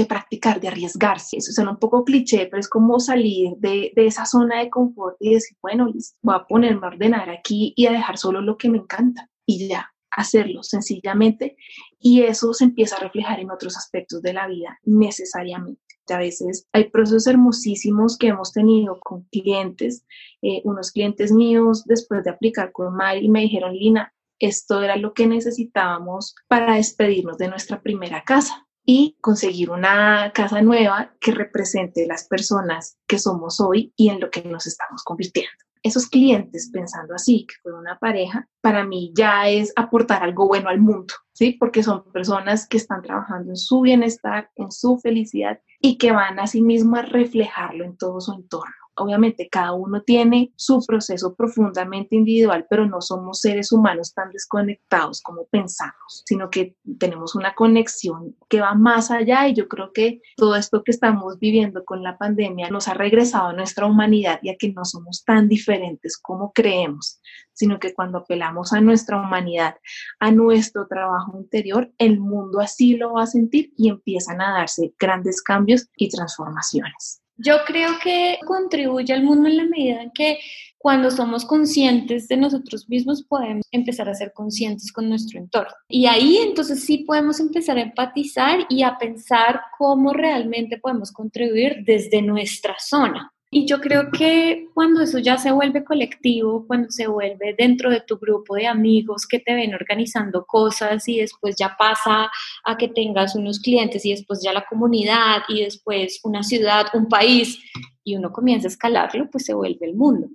de practicar, de arriesgarse. Eso suena un poco cliché, pero es como salir de, de, esa zona de confort y decir, bueno, voy a ponerme a ordenar aquí y a dejar solo lo que me encanta y ya, hacerlo sencillamente. Y eso se empieza a reflejar en otros aspectos de la vida necesariamente. A veces hay procesos hermosísimos que hemos tenido con clientes, eh, unos clientes míos después de aplicar con Mari me dijeron, Lina, esto era lo que necesitábamos para despedirnos de nuestra primera casa y conseguir una casa nueva que represente las personas que somos hoy y en lo que nos estamos convirtiendo. Esos clientes pensando así, que fue una pareja, para mí ya es aportar algo bueno al mundo, ¿sí? Porque son personas que están trabajando en su bienestar, en su felicidad y que van a sí mismas a reflejarlo en todo su entorno. Obviamente cada uno tiene su proceso profundamente individual, pero no somos seres humanos tan desconectados como pensamos, sino que tenemos una conexión que va más allá y yo creo que todo esto que estamos viviendo con la pandemia nos ha regresado a nuestra humanidad ya que no somos tan diferentes como creemos, sino que cuando apelamos a nuestra humanidad, a nuestro trabajo interior, el mundo así lo va a sentir y empiezan a darse grandes cambios y transformaciones. Yo creo que contribuye al mundo en la medida en que cuando somos conscientes de nosotros mismos podemos empezar a ser conscientes con nuestro entorno. Y ahí entonces sí podemos empezar a empatizar y a pensar cómo realmente podemos contribuir desde nuestra zona. Y yo creo que cuando eso ya se vuelve colectivo, cuando se vuelve dentro de tu grupo de amigos que te ven organizando cosas y después ya pasa a que tengas unos clientes y después ya la comunidad y después una ciudad, un país y uno comienza a escalarlo, pues se vuelve el mundo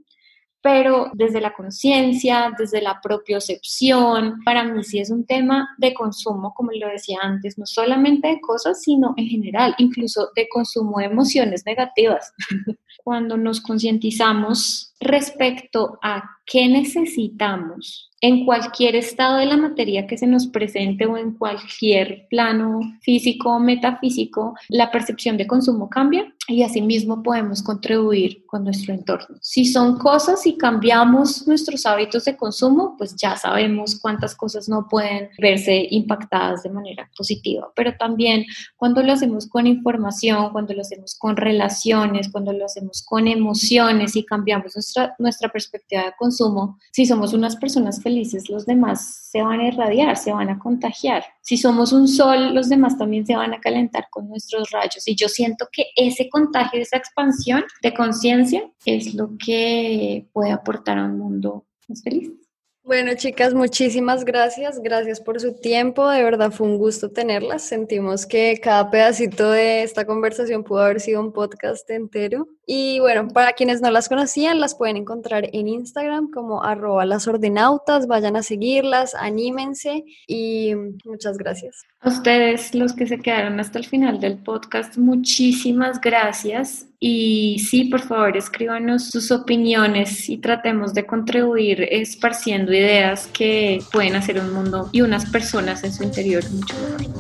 pero desde la conciencia, desde la propiocepción, para mí sí es un tema de consumo, como lo decía antes, no solamente de cosas, sino en general, incluso de consumo de emociones negativas. Cuando nos concientizamos respecto a qué necesitamos en cualquier estado de la materia que se nos presente o en cualquier plano físico o metafísico, la percepción de consumo cambia y asimismo podemos contribuir con nuestro entorno. Si son cosas y cambiamos nuestros hábitos de consumo, pues ya sabemos cuántas cosas no pueden verse impactadas de manera positiva, pero también cuando lo hacemos con información, cuando lo hacemos con relaciones, cuando lo hacemos con emociones y cambiamos nuestra, perspectiva de consumo, si somos unas personas felices, los demás se van a irradiar, se van a contagiar. Si somos un sol, los demás también se van a calentar con nuestros rayos. Y yo siento que ese contagio, esa expansión de conciencia es lo que puede aportar a un mundo más feliz. Bueno, chicas, muchísimas gracias. Gracias por su tiempo. De verdad fue un gusto tenerlas. Sentimos que cada pedacito de esta conversación pudo haber sido un podcast entero. Y bueno, para quienes no las conocían, las pueden encontrar en Instagram como arroba las ordenautas. Vayan a seguirlas, anímense y muchas gracias. Ustedes, los que se quedaron hasta el final del podcast, muchísimas gracias. Y sí, por favor, escríbanos sus opiniones y tratemos de contribuir esparciendo ideas que pueden hacer un mundo y unas personas en su interior mucho mejor.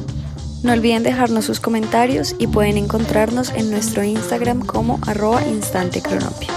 No olviden dejarnos sus comentarios y pueden encontrarnos en nuestro Instagram como arroba instantecronopio.